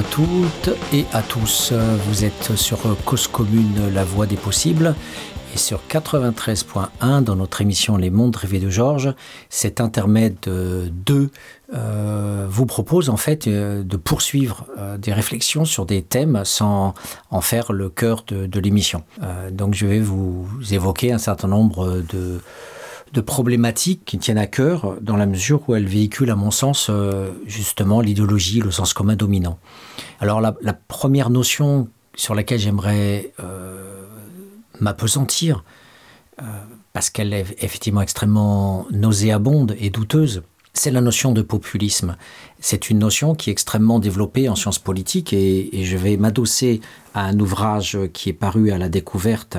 à toutes et à tous. Vous êtes sur Cause Commune, la voix des possibles. Et sur 93.1, dans notre émission Les Mondes rêvés de Georges, cet intermède 2 euh, vous propose en fait euh, de poursuivre euh, des réflexions sur des thèmes sans en faire le cœur de, l'émission. Euh, donc je vais vous évoquer un certain nombre de de problématiques qui tiennent à cœur dans la mesure où elles véhiculent à mon sens euh, justement l'idéologie, le sens commun dominant. Alors la, première notion sur laquelle j'aimerais euh, m'apesantir, euh, parce qu'elle est effectivement extrêmement nauséabonde et douteuse, c'est la notion de populisme. C'est une notion qui est extrêmement développée en sciences politiques et je vais m'adosser à un ouvrage qui est paru à la découverte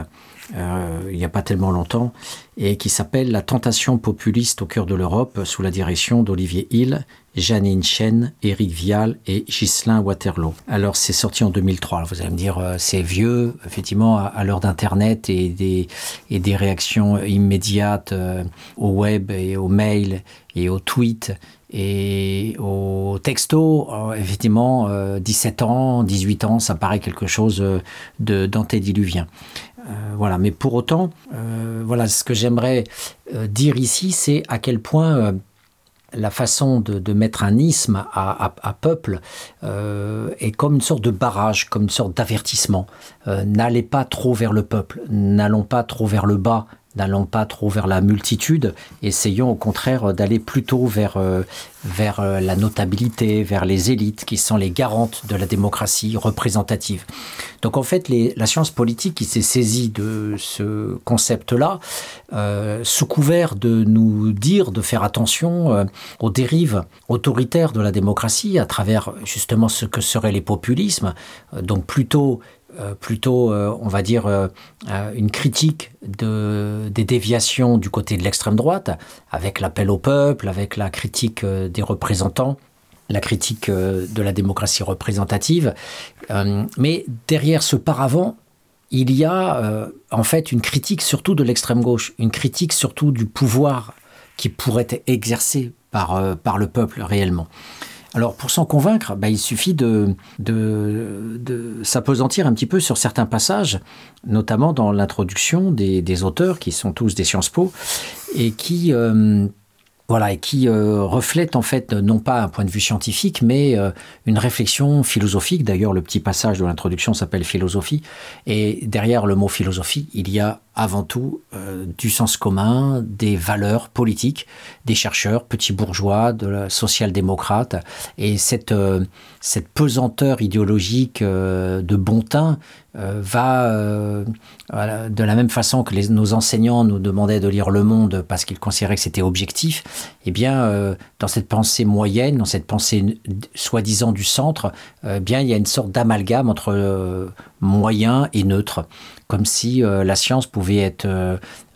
euh, il n'y a pas tellement longtemps et qui s'appelle La tentation populiste au cœur de l'Europe sous la direction d'Olivier Hill, Janine Chen, Éric Vial et Ghislain Waterloo. Alors c'est sorti en 2003. Alors, vous allez me dire euh, c'est vieux, effectivement à, l'heure d'internet et des, et des réactions immédiates euh, au web et au mail et au tweet et au texto euh, effectivement euh, 17 ans 18 ans ça paraît quelque chose euh, de d'antédiluvien euh, voilà mais pour autant euh, voilà ce que j'aimerais euh, dire ici c'est à quel point euh, la façon de, mettre un isme à, peuple euh, est comme une sorte de barrage comme une sorte d'avertissement. Euh, n'allez pas trop vers le peuple n'allons pas trop vers le bas n'allons pas trop vers la multitude essayons au contraire d'aller plutôt vers euh, vers euh, la notabilité vers les élites qui sont les garantes de la démocratie représentative. Donc en fait la science politique qui s'est saisie de ce concept là euh, sous couvert de nous dire de faire attention aux dérives autoritaires de la démocratie à travers justement ce que seraient les populismes donc plutôt Euh, plutôt euh, on va dire euh, une critique de des déviations du côté de l'extrême droite avec l'appel au peuple avec la critique des représentants la critique de la démocratie représentative. Mais derrière ce paravent il y a en fait une critique surtout de l'extrême gauche une critique surtout du pouvoir qui pourrait être exercé par par le peuple réellement Alors pour s'en convaincre, bah, il suffit de, s'apesantir un petit peu sur certains passages, notamment dans l'introduction des, auteurs qui sont tous des sciences po et qui euh, euh, en fait non pas un point de vue scientifique mais euh, une réflexion philosophique. D'ailleurs le petit passage de l'introduction s'appelle philosophie et derrière le mot philosophie il y a avant tout euh, du sens commun, des valeurs politiques, des chercheurs, petits bourgeois, de la social-démocrate. Et cette, euh, cette pesanteur idéologique euh, de bon teint va de la même façon que nos enseignants nous demandaient de lire le monde parce qu'ils considéraient que c'était objectif, eh bien euh, dans cette pensée moyenne, dans cette pensée soi-disant du centre, euh, bien il y a une sorte d'amalgame entre euh, moyen et neutre comme si la science pouvait être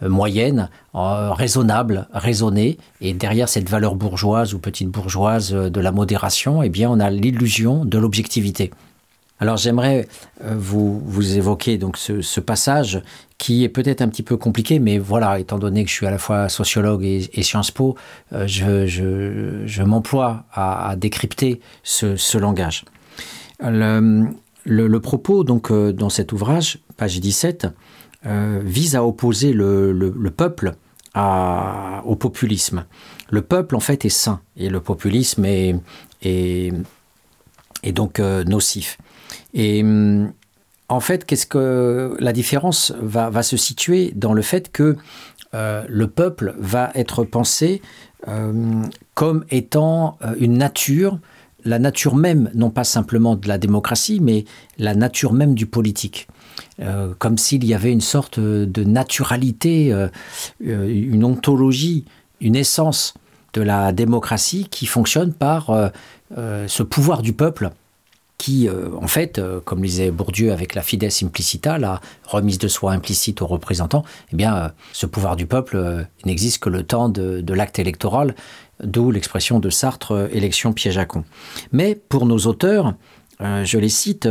moyenne, raisonnable, raisonnée, et derrière cette valeur bourgeoise ou petite bourgeoise de la modération, eh bien on a l'illusion de l'objectivité. Alors j'aimerais euh, vous, évoquer donc ce, passage qui est peut-être un petit peu compliqué, mais voilà, étant donné que je suis à la fois sociologue et, Sciences Po, euh, je, m'emploie à, décrypter ce, langage. Le, propos donc euh, dans cet ouvrage page 17 euh, vise à opposer le, le, le peuple au populisme le peuple en fait est sain et le populisme est, donc nocif et en fait qu'est ce que la différence va, se situer dans le fait que euh, le peuple va être pensé euh, comme étant euh, une nature la nature même non pas simplement de la démocratie mais la nature même du politique. Comme s'il y avait une sorte de naturalité une ontologie une essence de la démocratie qui fonctionne par ce pouvoir du peuple qui euh, en fait euh, comme disait bourdieu avec la fides implicita la remise de soi implicite aux représentants eh bien euh, ce pouvoir du peuple n'existe que le temps de, de l'acte électoral d'où l'expression de Sartre élection piège à con. Mais pour nos auteurs, je les cite,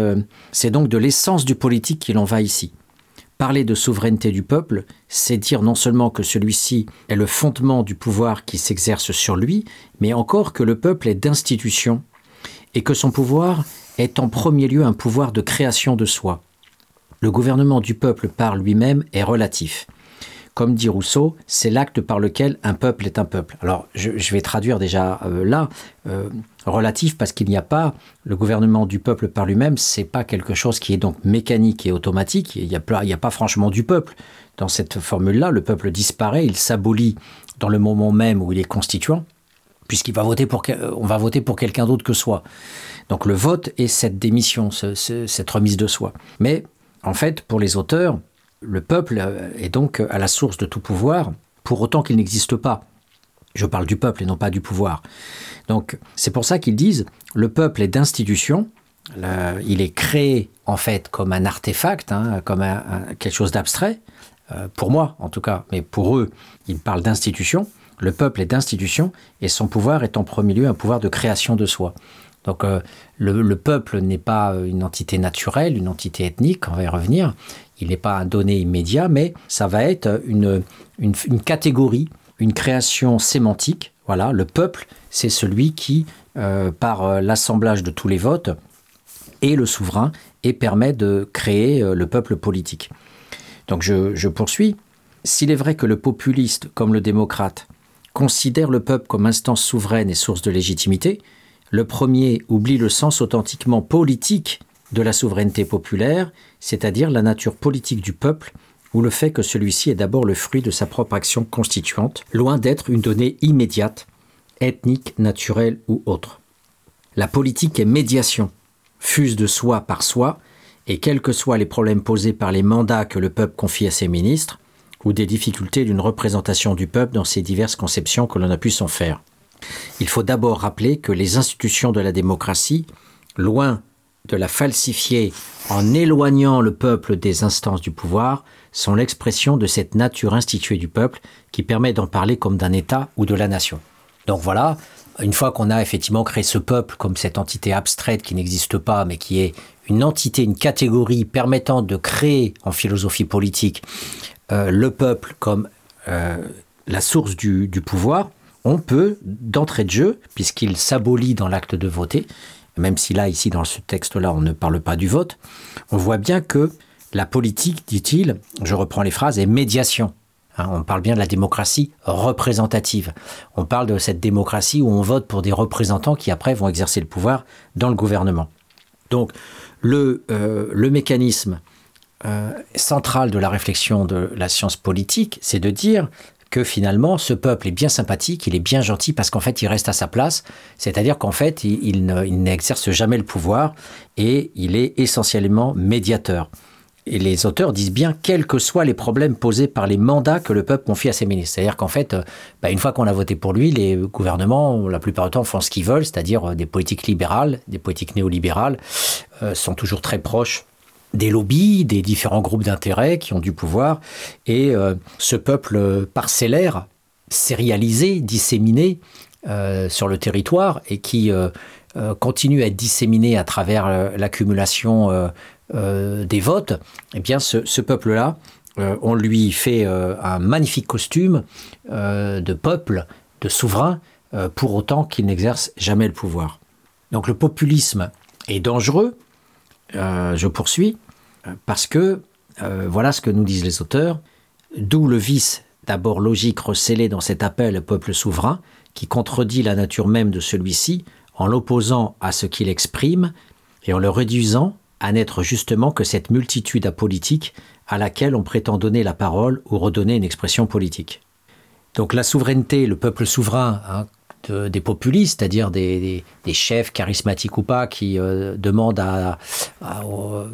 c'est donc de l'essence du politique qu'il en va ici. Parler de souveraineté du peuple, c'est dire non seulement que celui-ci est le fondement du pouvoir qui s'exerce sur lui, mais encore que le peuple est d'institution et que son pouvoir est en premier lieu un pouvoir de création de soi. Le gouvernement du peuple par lui-même est relatif. Comme dit Rousseau, c'est l'acte par lequel un peuple est un peuple. Alors, je, vais traduire déjà euh, là, euh, relatif, parce qu'il n'y a pas le gouvernement du peuple par lui-même, c'est pas quelque chose qui est donc mécanique et automatique. Il n'y a, pas franchement du peuple. Dans cette formule-là, le peuple disparaît, il s'abolit dans le moment même où il est constituant, puisqu'il va voter pour, on va voter pour quelqu'un d'autre que soi. Donc le vote est cette démission, cette remise de soi. Mais en fait, pour les auteurs, le peuple est donc à la source de tout pouvoir, pour autant qu'il n'existe pas. Je parle du peuple et non pas du pouvoir. Donc c'est pour ça qu'ils disent le peuple est d'institution, il est créé en fait comme un artefact, hein, comme quelque chose d'abstrait, euh, pour moi en tout cas, mais pour eux, ils parlent d'institution. Le peuple est d'institution et son pouvoir est en premier lieu un pouvoir de création de soi. Donc euh, le, peuple n'est pas une entité naturelle, une entité ethnique, on va y revenir. Il n'est pas un donné immédiat, mais ça va être une, catégorie, une création sémantique. Voilà, le peuple, c'est celui qui, euh, par euh, l'assemblage de tous les votes, est le souverain et permet de créer le peuple politique. Donc je poursuis. S'il est vrai que le populiste, comme le démocrate, considère le peuple comme instance souveraine et source de légitimité, le premier oublie le sens authentiquement politique de la souveraineté populaire, c'est-à-dire la nature politique du peuple, ou le fait que celui-ci est d'abord le fruit de sa propre action constituante, loin d'être une donnée immédiate, ethnique, naturelle ou autre. La politique est médiation, fuse de soi par soi, et quels que soient les problèmes posés par les mandats que le peuple confie à ses ministres, ou des difficultés d'une représentation du peuple dans ses diverses conceptions que l'on a pu s'en faire. Il faut d'abord rappeler que les institutions de la démocratie, loin de la falsifier en éloignant le peuple des instances du pouvoir, sont l'expression de cette nature instituée du peuple qui permet d'en parler comme d'un État ou de la nation. Donc voilà, une fois qu'on a effectivement créé ce peuple comme cette entité abstraite qui n'existe pas, mais qui est une entité, une catégorie permettant de créer en philosophie politique euh, le peuple comme euh, la source du pouvoir, on peut, d'entrée de jeu, puisqu'il s'abolit dans l'acte de voter, même si là, ici, dans ce texte-là, on ne parle pas du vote, on voit bien que la politique, dit-il, je reprends les phrases, est médiation. Hein, on parle bien de la démocratie représentative. On parle de cette démocratie où on vote pour des représentants qui après vont exercer le pouvoir dans le gouvernement. Donc le, euh, mécanisme euh, central de la réflexion de la science politique, c'est de dire que finalement, ce peuple est bien sympathique, il est bien gentil parce qu'en fait, il reste à sa place. C'est-à-dire qu'en fait, il, n'exerce jamais le pouvoir et il est essentiellement médiateur. Et les auteurs disent bien, quels que soient les problèmes posés par les mandats que le peuple confie à ses ministres. C'est-à-dire qu'en fait, euh, bah, une fois qu'on a voté pour lui, les gouvernements, la plupart du temps, font ce qu'ils veulent, c'est-à-dire euh, des politiques libérales, des politiques néolibérales, euh, sont toujours très proches des lobbies, des différents groupes d'intérêt qui ont du pouvoir, et euh, ce peuple parcellaire, sérialisé, disséminé euh, sur le territoire, et qui euh, continue à être disséminé à travers l'accumulation des votes, eh bien ce, peuple-là, on lui fait un magnifique costume de peuple, de souverain, pour autant qu'il n'exerce jamais le pouvoir. Donc le populisme est dangereux, je poursuis, parce que, euh, voilà ce que nous disent les auteurs, d'où le vice d'abord logique recélé dans cet appel au peuple souverain, qui contredit la nature même de celui-ci en l'opposant à ce qu'il exprime et en le réduisant à n'être justement que cette multitude apolitique à laquelle on prétend donner la parole ou redonner une expression politique. Donc la souveraineté, le peuple souverain, hein, des populistes, c'est-à-dire des, chefs charismatiques ou pas, qui euh, demandent à,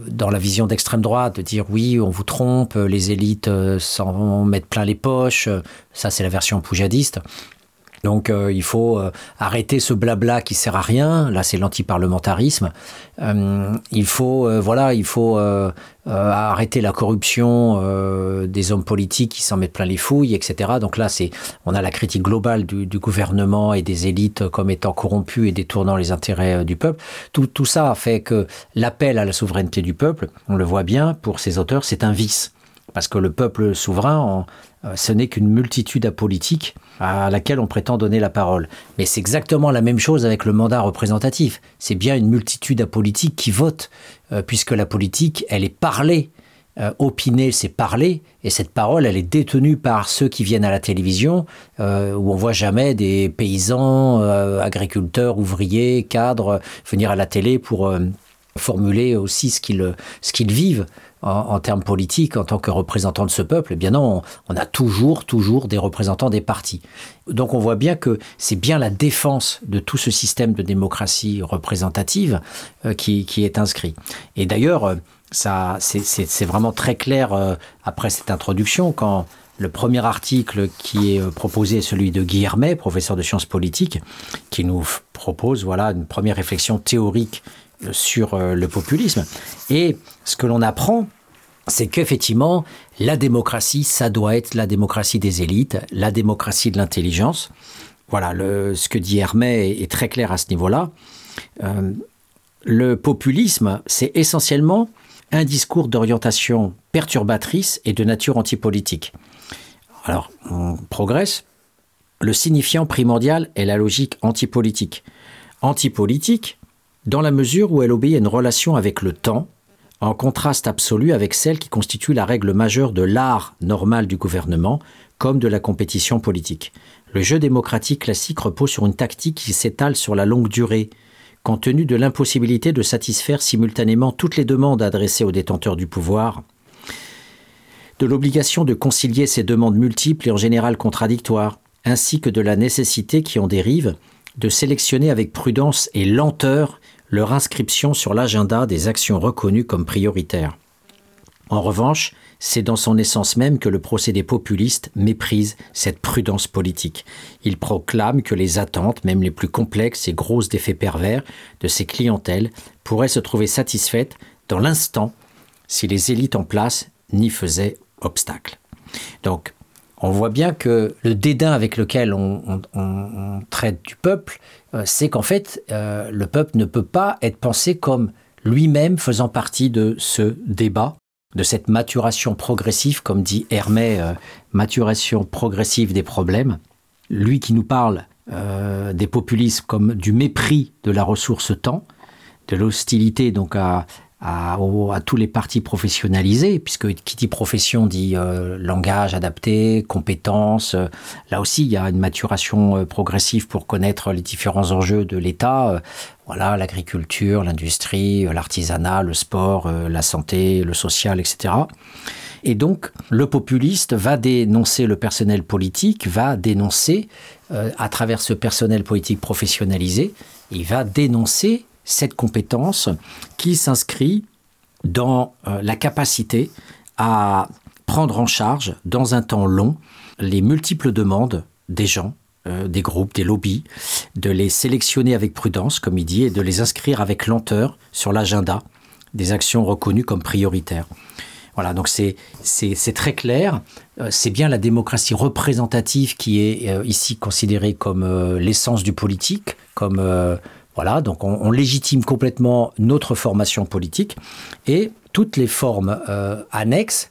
dans la vision d'extrême droite de dire oui, on vous trompe, les élites euh, s'en mettent plein les poches. Ça, c'est la version poujadiste. Donc euh, il faut euh, arrêter ce blabla qui sert à rien. Là, c'est l'antiparlementarisme. Euh, il faut voilà, il faut arrêter la corruption des hommes politiques qui s'en mettent plein les fouilles, etc. Donc là, c'est on a la critique globale du, gouvernement et des élites comme étant corrompus et détournant les intérêts du peuple. Tout, tout ça fait que l'appel à la souveraineté du peuple, on le voit bien pour ces auteurs, c'est un vice Parce que le peuple souverain, ce n'est qu'une multitude apolitique à laquelle on prétend donner la parole. Mais c'est exactement la même chose avec le mandat représentatif. C'est bien une multitude apolitique qui vote, puisque la politique, elle est parlée euh, opiner, c'est parler, et cette parole, elle est détenue par ceux qui viennent à la télévision, euh, où on voit jamais des paysans, euh, agriculteurs, ouvriers, cadres venir à la télé pour formuler aussi ce qu'ils vivent en, termes politiques en tant que représentants de ce peuple. Eh bien non, on, a toujours toujours des représentants des partis. Donc on voit bien que c'est bien la défense de tout ce système de démocratie représentative qui, qui est inscrit. Et d'ailleurs ça, c'est vraiment très clair euh, après cette introduction quand le premier article qui est euh, proposé est celui de Guy Hermet, professeur de sciences politiques, qui nous propose voilà une première réflexion théorique euh, sur le populisme. Et ce que l'on apprend, c'est qu'effectivement, la démocratie, ça doit être la démocratie des élites, la démocratie de l'intelligence. Voilà, ce que dit Hermet est, très clair à ce niveau-là. le populisme, c'est essentiellement un discours d'orientation perturbatrice et de nature antipolitique. Alors, on progresse. Le signifiant primordial est la logique antipolitique. Antipolitique, dans la mesure où elle obéit à une relation avec le temps, en contraste absolu avec celle qui constitue la règle majeure de l'art normal du gouvernement, comme de la compétition politique. Le jeu démocratique classique repose sur une tactique qui s'étale sur la longue durée, compte tenu de l'impossibilité de satisfaire simultanément toutes les demandes adressées aux détenteurs du pouvoir, de l'obligation de concilier ces demandes multiples et en général contradictoires, ainsi que de la nécessité qui en dérive de sélectionner avec prudence et lenteur leur inscription sur l'agenda des actions reconnues comme prioritaires. En revanche, c'est dans son essence même que le procédé populiste méprise cette prudence politique. Il proclame que les attentes, même les plus complexes et grosses d'effets pervers, de ses clientèles pourraient se trouver satisfaites dans l'instant si les élites en place n'y faisaient obstacle. Donc, on voit bien que le dédain avec lequel on, traite du peuple, c'est qu'en fait, euh, le peuple ne peut pas être pensé comme lui-même faisant partie de ce débat de cette maturation progressive, comme dit Hermé, euh, maturation progressive des problèmes. Lui qui nous parle euh, des populismes comme du mépris de la ressource temps, de l'hostilité donc à, à, tous les partis professionnalisés, puisque qui dit profession dit euh, langage adapté, compétences. là aussi, il y a une maturation euh, progressive pour connaître les différents enjeux de l'État. Euh, voilà, l'agriculture, l'industrie, l'artisanat, le sport, la santé, le social, etc. Et donc, le populiste va dénoncer le personnel politique, va dénoncer, à travers ce personnel politique professionnalisé, il va dénoncer cette compétence qui s'inscrit dans euh, la capacité à prendre en charge dans un temps long les multiples demandes des gens, euh, des groupes, des lobbies, de les sélectionner avec prudence, comme il dit, et de les inscrire avec lenteur sur l'agenda des actions reconnues comme prioritaires. Voilà, donc c'est très clair. Euh, c'est bien la démocratie représentative qui est ici considérée comme l'essence du politique, comme voilà, donc on, légitime complètement notre formation politique et toutes les formes euh, annexes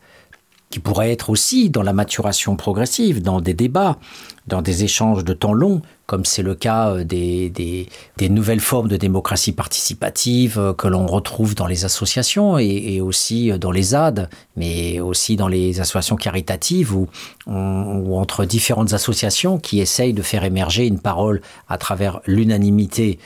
qui pourraient être aussi dans la maturation progressive, dans des débats, dans des échanges de temps long, comme c'est le cas euh, des, des, nouvelles formes de démocratie participative euh, que l'on retrouve dans les associations et, aussi euh, dans les ZAD, mais aussi dans les associations caritatives ou, ou entre différentes associations qui essayent de faire émerger une parole à travers l'unanimité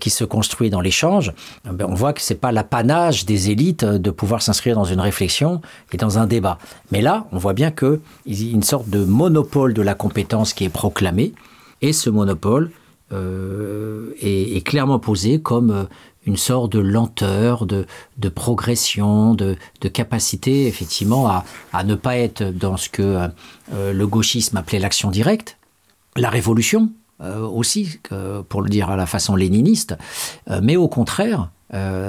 qui se construit dans l'échange. Ben, on voit que c'est pas l'apanage des élites de pouvoir s'inscrire dans une réflexion et dans un débat. Mais là, on voit bien a une sorte de monopole de la compétence qui est proclamé et ce monopole euh, est, clairement posé comme euh, une sorte de lenteur, de, progression, de, capacité effectivement à, ne pas être dans ce que euh, le gauchisme appelait l'action directe, la révolution aussi, pour le dire à la façon léniniste, mais au contraire,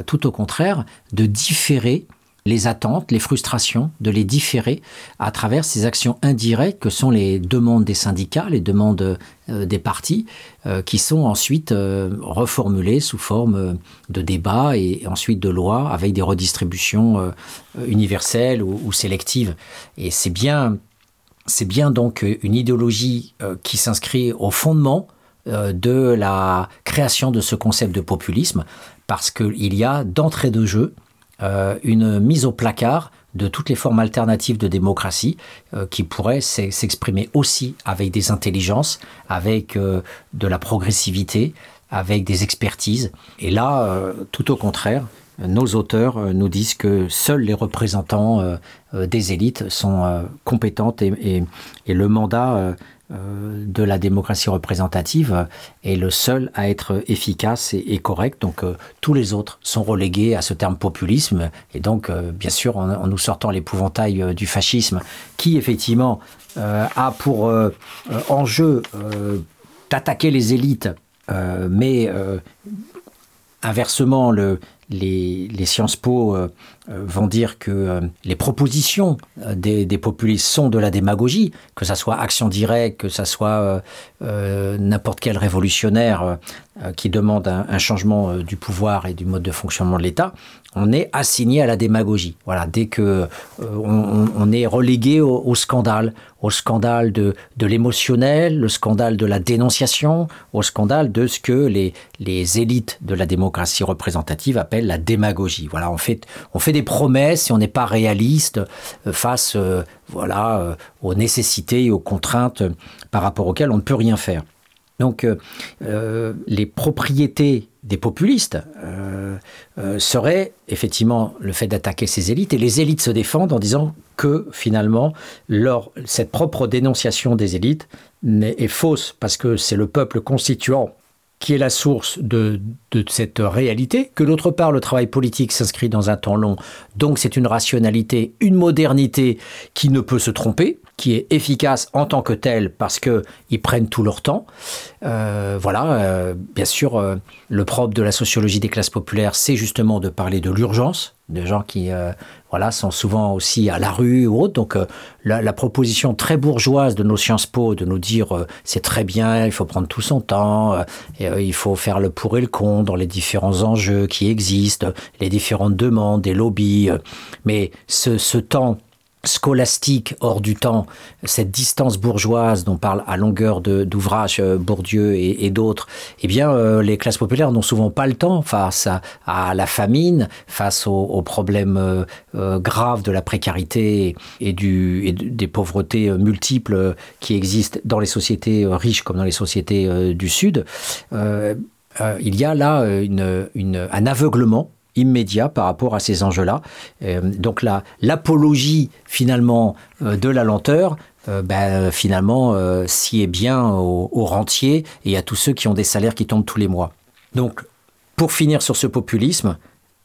tout au contraire, de différer les attentes, les frustrations, de les différer à travers ces actions indirectes que sont les demandes des syndicats, les demandes euh, des partis, euh, qui sont ensuite euh, reformulées sous forme de débats et ensuite de lois avec des redistributions universelles ou, sélectives. Et c'est bien donc une idéologie qui s'inscrit au fondement de la création de ce concept de populisme, parce qu'il y a d'entrée de jeu une mise au placard de toutes les formes alternatives de démocratie euh, qui pourraient s'exprimer aussi avec des intelligences, avec euh, de la progressivité, avec des expertises. Et là, euh, tout au contraire, nos auteurs nous disent que seuls les représentants des élites sont compétentes et, le mandat euh, de la démocratie représentative est le seul à être efficace et, correct. Donc euh, tous les autres sont relégués à ce terme populisme. Et donc, euh, bien sûr, en, nous sortant l'épouvantail du fascisme, qui effectivement a pour enjeu d'attaquer les élites, mais inversement, le, les, Sciences Po vont dire que les propositions des, des, populistes sont de la démagogie, que ça soit action directe, que ça soit n'importe quel révolutionnaire qui demande un, changement du pouvoir et du mode de fonctionnement de l'État, on est assigné à la démagogie. Voilà, dès que on, est relégué au, scandale, au scandale de, de l'émotionnel, le scandale de la dénonciation, au scandale de ce que les élites de la démocratie représentative appellent la démagogie. Voilà, on fait, on fait des promesses et on n'est pas réaliste euh, face euh, voilà, euh, aux nécessités et aux contraintes par rapport auxquelles on ne peut rien faire. Donc les propriétés des populistes seraient effectivement le fait d'attaquer ces élites et les élites se défendent en disant que finalement cette propre dénonciation des élites est fausse parce que c'est le peuple constituant qui est la source de, cette réalité, que d'autre part le travail politique s'inscrit dans un temps long, donc c'est une rationalité, une modernité qui ne peut se tromper, qui est efficace en tant que telle parce qu'ils prennent tout leur temps. Euh, voilà, euh, bien sûr, euh, le propre de la sociologie des classes populaires, c'est justement de parler de l'urgence, de gens qui voilà, sont souvent aussi à la rue ou autre. Donc la, proposition très bourgeoise de nos Sciences Po de nous dire c'est très bien, il faut prendre tout son temps, il faut faire le pour et le contre dans les différents enjeux qui existent, les différentes demandes, des lobbies. mais ce, ce temps scolastique hors du temps, cette distance bourgeoise dont parle à longueur d'ouvrages euh, Bourdieu et, d'autres, eh bien, euh, les classes populaires n'ont souvent pas le temps face à, la famine, face aux, problèmes euh, graves de la précarité et, des pauvretés multiples qui existent dans les sociétés riches comme dans les sociétés du Sud. il y a là un aveuglement immédiat par rapport à ces enjeux-là. Euh, donc l'apologie finalement euh, de la lenteur, euh, ben, finalement, s'y est bien aux, aux, rentiers et à tous ceux qui ont des salaires qui tombent tous les mois. Donc, pour finir sur ce populisme,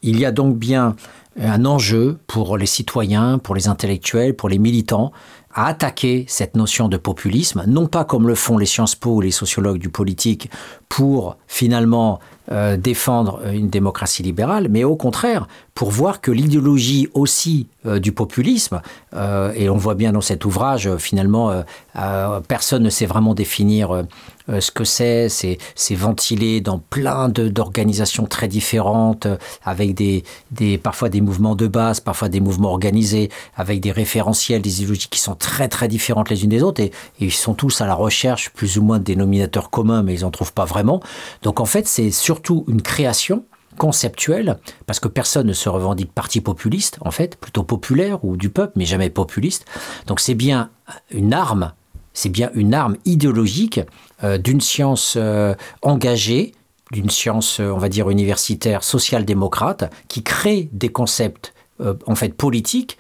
il y a donc bien un enjeu pour les citoyens, pour les intellectuels, pour les militants, à attaquer cette notion de populisme, non pas comme le font les Sciences Po ou les sociologues du politique pour finalement euh, défendre une démocratie libérale, mais au contraire, pour voir que l'idéologie aussi euh, du populisme, euh, et on voit bien dans cet ouvrage, finalement, personne ne sait vraiment définir ce que c'est, c'est ventilé dans plein d'organisations très différentes, avec des, des, parfois des mouvements de base, parfois des mouvements organisés, avec des référentiels, des idéologies qui sont très très différentes les unes des autres, et, et ils sont tous à la recherche plus ou moins de dénominateurs communs, mais ils n'en trouvent pas vraiment. Donc en fait, c'est surtout une création conceptuelle, parce que personne ne se revendique parti populiste, en fait, plutôt populaire ou du peuple, mais jamais populiste. Donc c'est bien une arme, c'est bien une arme idéologique euh, d'une science euh, engagée, d'une science, euh, on va dire, universitaire, social-démocrate, qui crée des concepts en fait politiques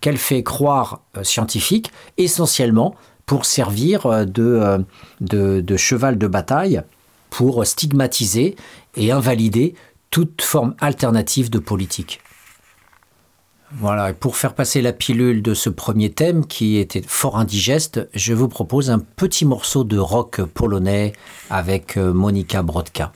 qu'elle fait croire scientifiques, essentiellement pour servir de cheval de bataille pour stigmatiser et invalider toute forme alternative de politique. Voilà, pour faire passer la pilule de ce premier thème qui était fort indigeste, je vous propose un petit morceau de rock polonais avec euh, Monika Brodka.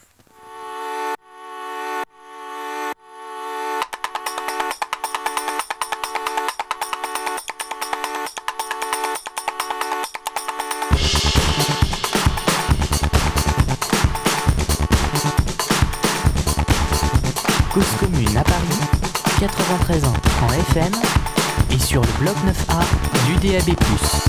DAB+.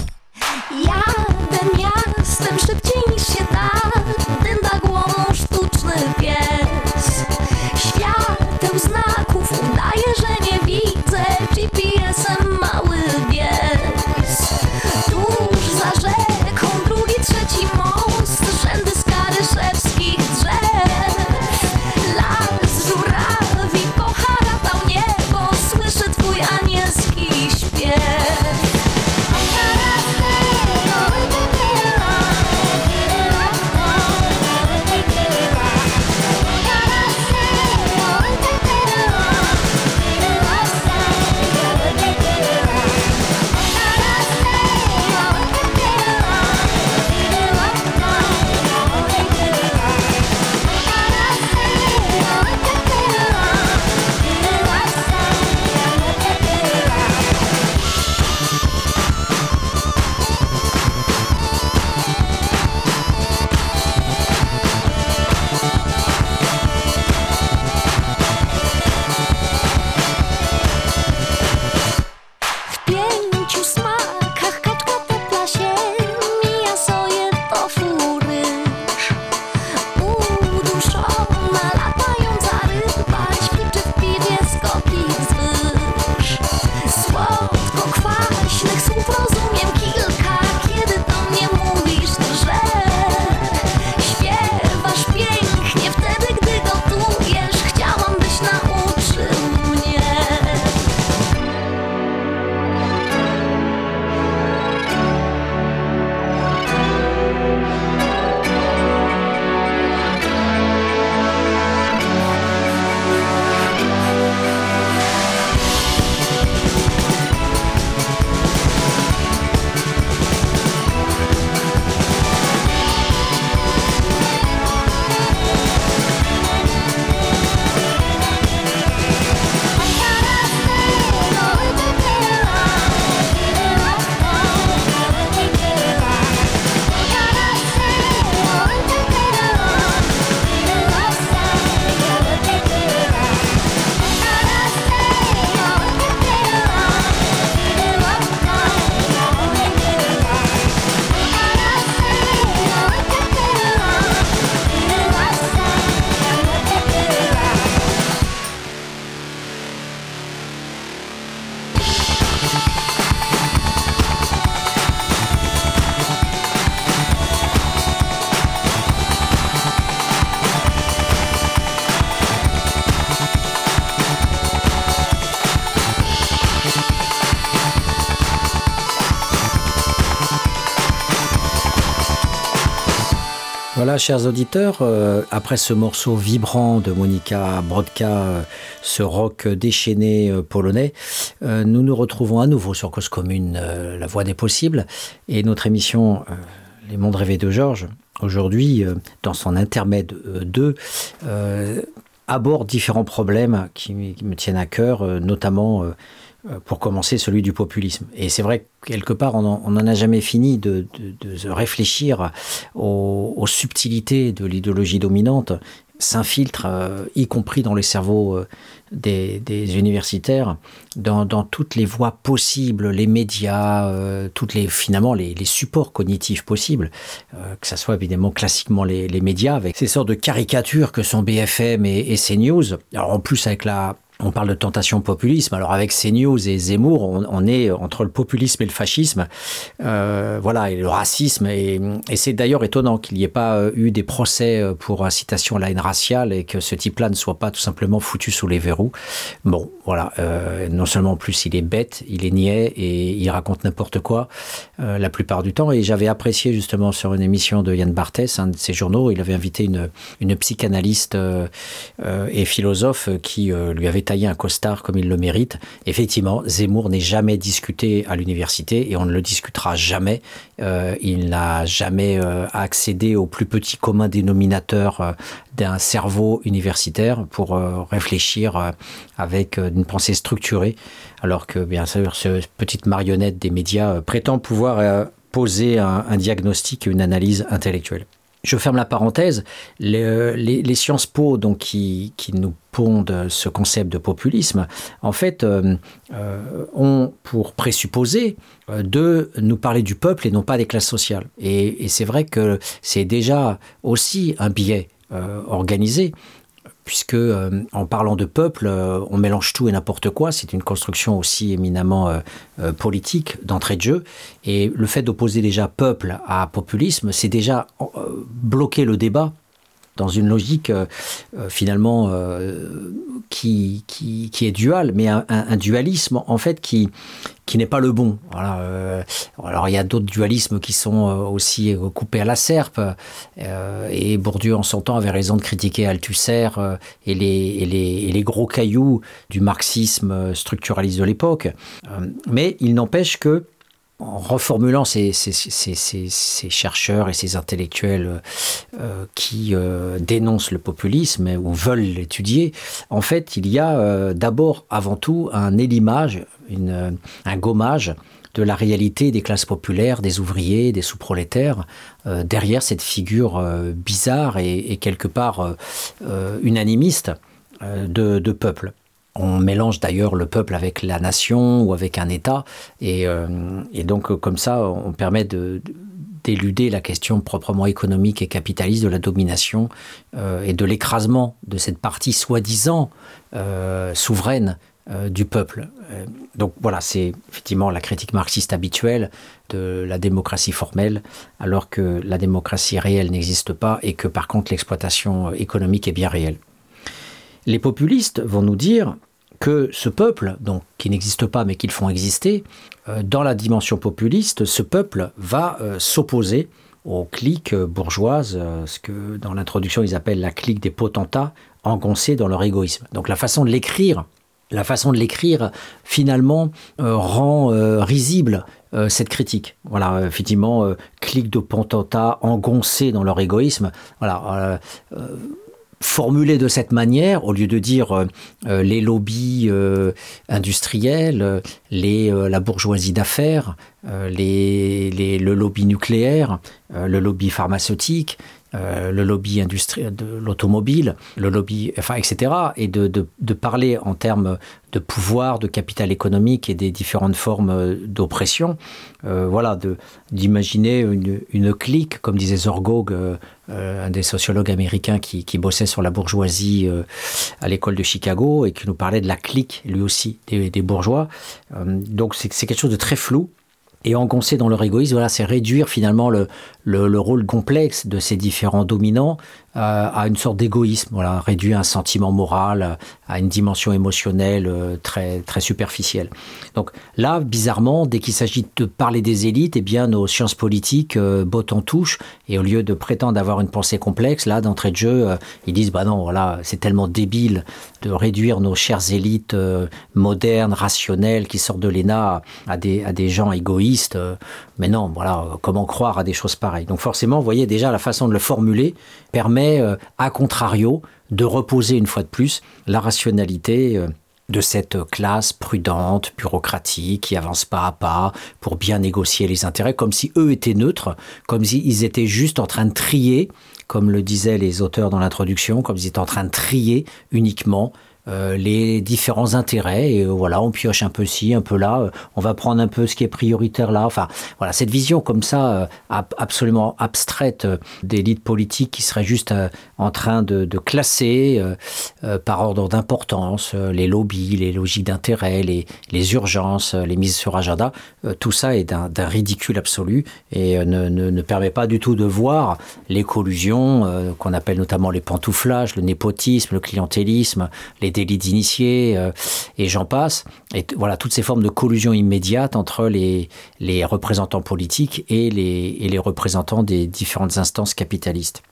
Chers auditeurs, euh, après ce morceau vibrant de Monika Brodka, euh, ce rock déchaîné euh, polonais, nous nous retrouvons à nouveau sur Cause Commune, la voie des possibles, et notre émission Les mondes rêvés de Georges, aujourd'hui, dans son intermède euh, 2, euh, aborde différents problèmes qui, qui me tiennent à cœur, notamment pour commencer celui du populisme. Et c'est vrai que quelque part, on n'en a jamais fini de, de- réfléchir aux, subtilités de l'idéologie dominante s'infiltre, euh, y compris dans les cerveaux euh, des, universitaires, dans, toutes les voies possibles, les médias, euh, toutes les finalement les, supports cognitifs possibles, euh, que ça soit évidemment classiquement les, les médias, avec ces sortes de caricatures que sont BFM et, et CNews. Alors en plus avec la on parle de tentation populisme. Alors avec CNews et Zemmour, on, est entre le populisme et le fascisme, euh, voilà, et le racisme. Et, c'est d'ailleurs étonnant qu'il n'y ait pas euh, eu des procès euh, pour incitation à la haine raciale et que ce type-là ne soit pas tout simplement foutu sous les verrous. Bon, voilà. non seulement en plus il est bête, il est niais et il raconte n'importe quoi la plupart du temps. Et j'avais apprécié justement sur une émission de Yann Barthès, un de ses journaux, il avait invité une, une psychanalyste et philosophe qui lui avait un costard comme il le mérite. Effectivement, Zemmour n'est jamais discuté à l'université et on ne le discutera jamais. Euh, il n'a jamais euh, accédé au plus petit commun dénominateur euh, d'un cerveau universitaire pour réfléchir avec une pensée structurée, alors que bien sûr, ce petite marionnette des médias prétend pouvoir poser un diagnostic et une analyse intellectuelle. Je ferme la parenthèse, les, les, Sciences Po donc, qui, qui, nous pondent ce concept de populisme, en fait, euh, euh, ont pour présupposer euh, de nous parler du peuple et non pas des classes sociales. Et, c'est vrai que c'est déjà aussi un biais euh, organisé puisque euh, en parlant de peuple, euh, on mélange tout et n'importe quoi. C'est une construction aussi éminemment euh, politique d'entrée de jeu. Et le fait d'opposer déjà peuple à populisme, c'est déjà bloquer le débat dans une logique euh, euh, finalement euh, qui, est duale, mais un, dualisme en fait qui, n'est pas le bon. Alors il y a d'autres dualismes qui sont aussi coupés à la serpe, et Bourdieu en son temps avait raison de critiquer Althusser et, les, gros cailloux du marxisme structuraliste de l'époque. Mais il n'empêche que en reformulant ces, chercheurs et ces intellectuels euh, qui euh, dénoncent le populisme ou veulent l'étudier, en fait, il y a euh, d'abord, avant tout, un élimage, un gommage de la réalité des classes populaires, des ouvriers, des sous-prolétaires, euh, derrière cette figure euh, bizarre et, quelque part euh, euh unanimiste euh, de peuple. On mélange d'ailleurs le peuple avec la nation ou avec un État et, euh, donc comme ça on permet de, d'éluder la question proprement économique et capitaliste de la domination euh, et de l'écrasement de cette partie soi-disant euh, souveraine du peuple. Donc voilà, c'est effectivement la critique marxiste habituelle de la démocratie formelle, alors que la démocratie réelle n'existe pas et que par contre l'exploitation économique est bien réelle. Les populistes vont nous dire que ce peuple, qui n'existe pas mais qu'ils font exister, euh, dans la dimension populiste, ce peuple va euh, s'opposer aux cliques bourgeoises, euh, ce que dans l'introduction ils appellent la clique des potentats engoncés dans leur égoïsme. Donc la façon de l'écrire, la façon de l'écrire finalement rend risible cette critique. Voilà, effectivement, clique de potentats engoncés dans leur égoïsme. Voilà. Formulé de cette manière, au lieu de dire euh, euh, les lobbies euh, industriels, les, la bourgeoisie d'affaires, les, les, le lobby nucléaire, le lobby pharmaceutique, euh, le lobby industriel de l'automobile, le lobby, enfin, etc. Et de, de, de parler en termes de pouvoir, de capital économique et des différentes formes euh, d'oppression. Euh, voilà, d'imaginer une, une clique, comme disait Zorgog, euh, un des sociologues américains qui, qui bossait sur la bourgeoisie à l'école de Chicago et qui nous parlait de la clique, lui aussi, des, des bourgeois. Donc c'est quelque chose de très flou et engoncé dans leur égoïsme, voilà, c'est réduire finalement le, le, le rôle complexe de ces différents dominants euh, à une sorte d'égoïsme, voilà, réduire un sentiment moral à une dimension émotionnelle euh, très, très superficielle. Donc là, bizarrement, dès qu'il s'agit de parler des élites, eh bien, nos sciences politiques euh, bottent en touche et au lieu de prétendre avoir une pensée complexe, là, d'entrée de jeu, euh, ils disent bah non, voilà, c'est tellement débile de réduire nos chères élites euh, modernes, rationnelles, qui sortent de l'ENA à des, à des gens égoïstes. Euh, mais non, voilà, euh, comment croire à des choses pareilles? Donc forcément, vous voyez déjà la façon de le formuler permet, euh, à contrario, de reposer une fois de plus la rationalité euh, de cette classe prudente, bureaucratique, qui avance pas à pas pour bien négocier les intérêts, comme si eux étaient neutres, comme s'ils étaient juste en train de trier, comme le disaient les auteurs dans l'introduction, comme s'ils étaient en train de trier uniquement euh, les différents intérêts et euh, voilà on pioche un peu ci un peu là euh, on va prendre un peu ce qui est prioritaire là enfin voilà cette vision comme ça ab absolument abstraite d'élite politique qui serait juste en train de, classer par ordre d'importance les lobbies les logiques d'intérêt les, les urgences les mises sur agenda tout ça est d'un ridicule absolu et ne, ne, permet pas du tout de voir les collusions qu'on appelle notamment les pantouflages le népotisme le clientélisme les délits d'initiés euh, et j'en passe. Et voilà toutes ces formes de collusion immédiate entre les, les représentants politiques et les, et les représentants des différentes instances capitalistes.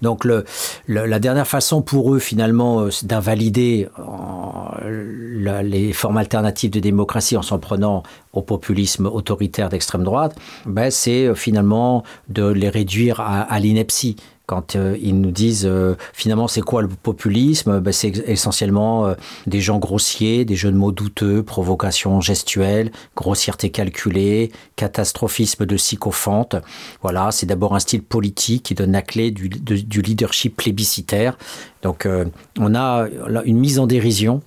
Donc le, la dernière façon pour eux finalement euh, d'invalider euh, les formes alternatives de démocratie en s'en prenant au populisme autoritaire d'extrême droite, ben, c'est finalement de les réduire à, à l'ineptie quand euh, ils nous disent euh, finalement c'est quoi le populisme? Ben, C'est essentiellement euh, des gens grossiers, des jeux de mots douteux, provocations gestuelles, grossièreté calculée, catastrophisme de sycophante. Voilà, c'est d'abord un style politique qui donne la clé du, de- du leadership plébiscitaire. Donc on a une mise en dérision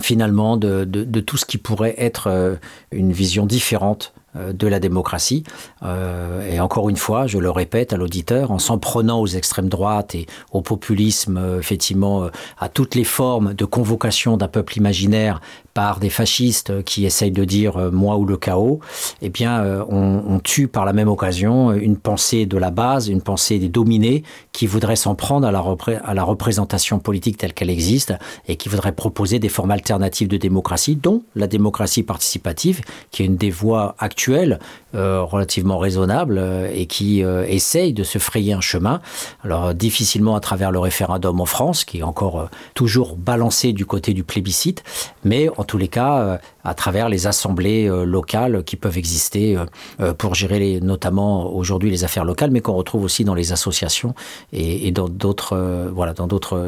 finalement de, tout ce qui pourrait être une vision différente de la démocratie. Euh, et encore une fois, je le répète à l'auditeur, en s'en prenant aux extrêmes droites et au populisme, euh, effectivement, euh, à toutes les formes de convocation d'un peuple imaginaire par des fascistes qui essayent de dire euh, moi ou le chaos, eh bien, euh, on, tue par la même occasion euh, une pensée de la base, une pensée des dominés qui voudraient s'en prendre à la, représentation politique telle qu'elle existe et qui voudraient proposer des formes alternatives de démocratie, dont la démocratie participative, qui est une des voies actuelles relativement raisonnable et qui essaye de se frayer un chemin. Alors difficilement à travers le référendum en France, qui est encore toujours balancé du côté du plébiscite, mais en tous les cas euh, à travers les assemblées euh, locales qui peuvent exister euh, pour gérer notamment aujourd'hui les affaires locales, mais qu'on retrouve aussi dans les associations et, dans d'autres voilà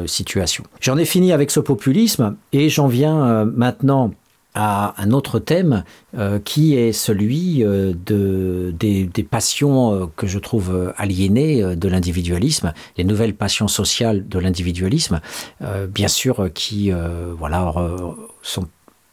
situations. J'en ai fini avec ce populisme et j'en viens maintenant à un autre thème qui est celui de, des, passions que je trouve aliénées de l'individualisme, les nouvelles passions sociales de l'individualisme, bien sûr qui voilà, sont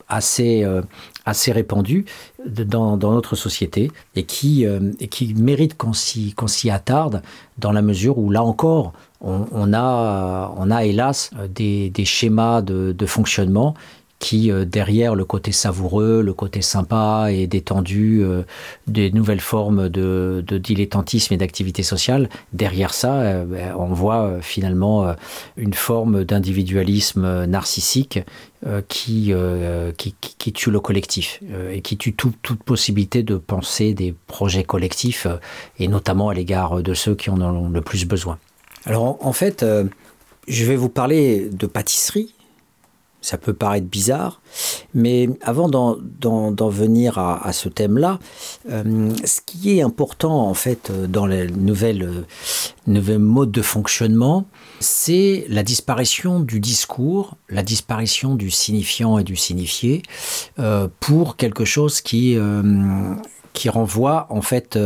assez, euh, assez répandues de- dans, dans notre société et qui, euh, et qui méritent qu'on s'y qu'on s'y attarde dans la mesure où là encore on, on a, on a hélas des, des schémas de, de fonctionnement qui, euh, derrière le côté savoureux, le côté sympa et détendu euh, des nouvelles formes de, dilettantisme et d'activité sociale, derrière ça, euh, ben, on voit finalement une forme d'individualisme narcissique qui, qui, tue le collectif et qui tue tout- toute possibilité de penser des projets collectifs, et notamment à l'égard de ceux qui en ont le plus besoin. Alors en, fait, je vais vous parler de pâtisserie. Ça peut paraître bizarre, mais avant d'en- venir à, ce thème-là, euh, ce qui est important en fait euh, dans les nouvelles, euh, nouveaux modes de fonctionnement, c'est la disparition du discours, la disparition du signifiant et du signifié pour quelque chose qui, qui renvoie en fait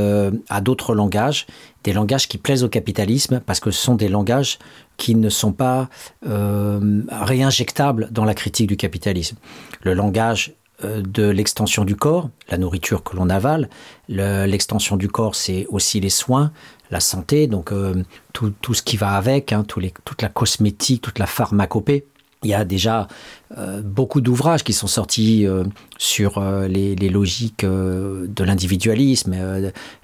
à d'autres langages, des langages qui plaisent au capitalisme parce que ce sont des langages qui ne sont pas euh, réinjectables dans la critique du capitalisme. Le langage euh, de l'extension du corps, la nourriture que l'on avale, le- l'extension du corps, c'est aussi les soins, la santé, donc euh, tout, tout ce qui va avec, hein, toute la cosmétique, toute la pharmacopée. Il y a déjà euh, beaucoup d'ouvrages qui sont sortis euh, sur euh, les, logiques de l'individualisme,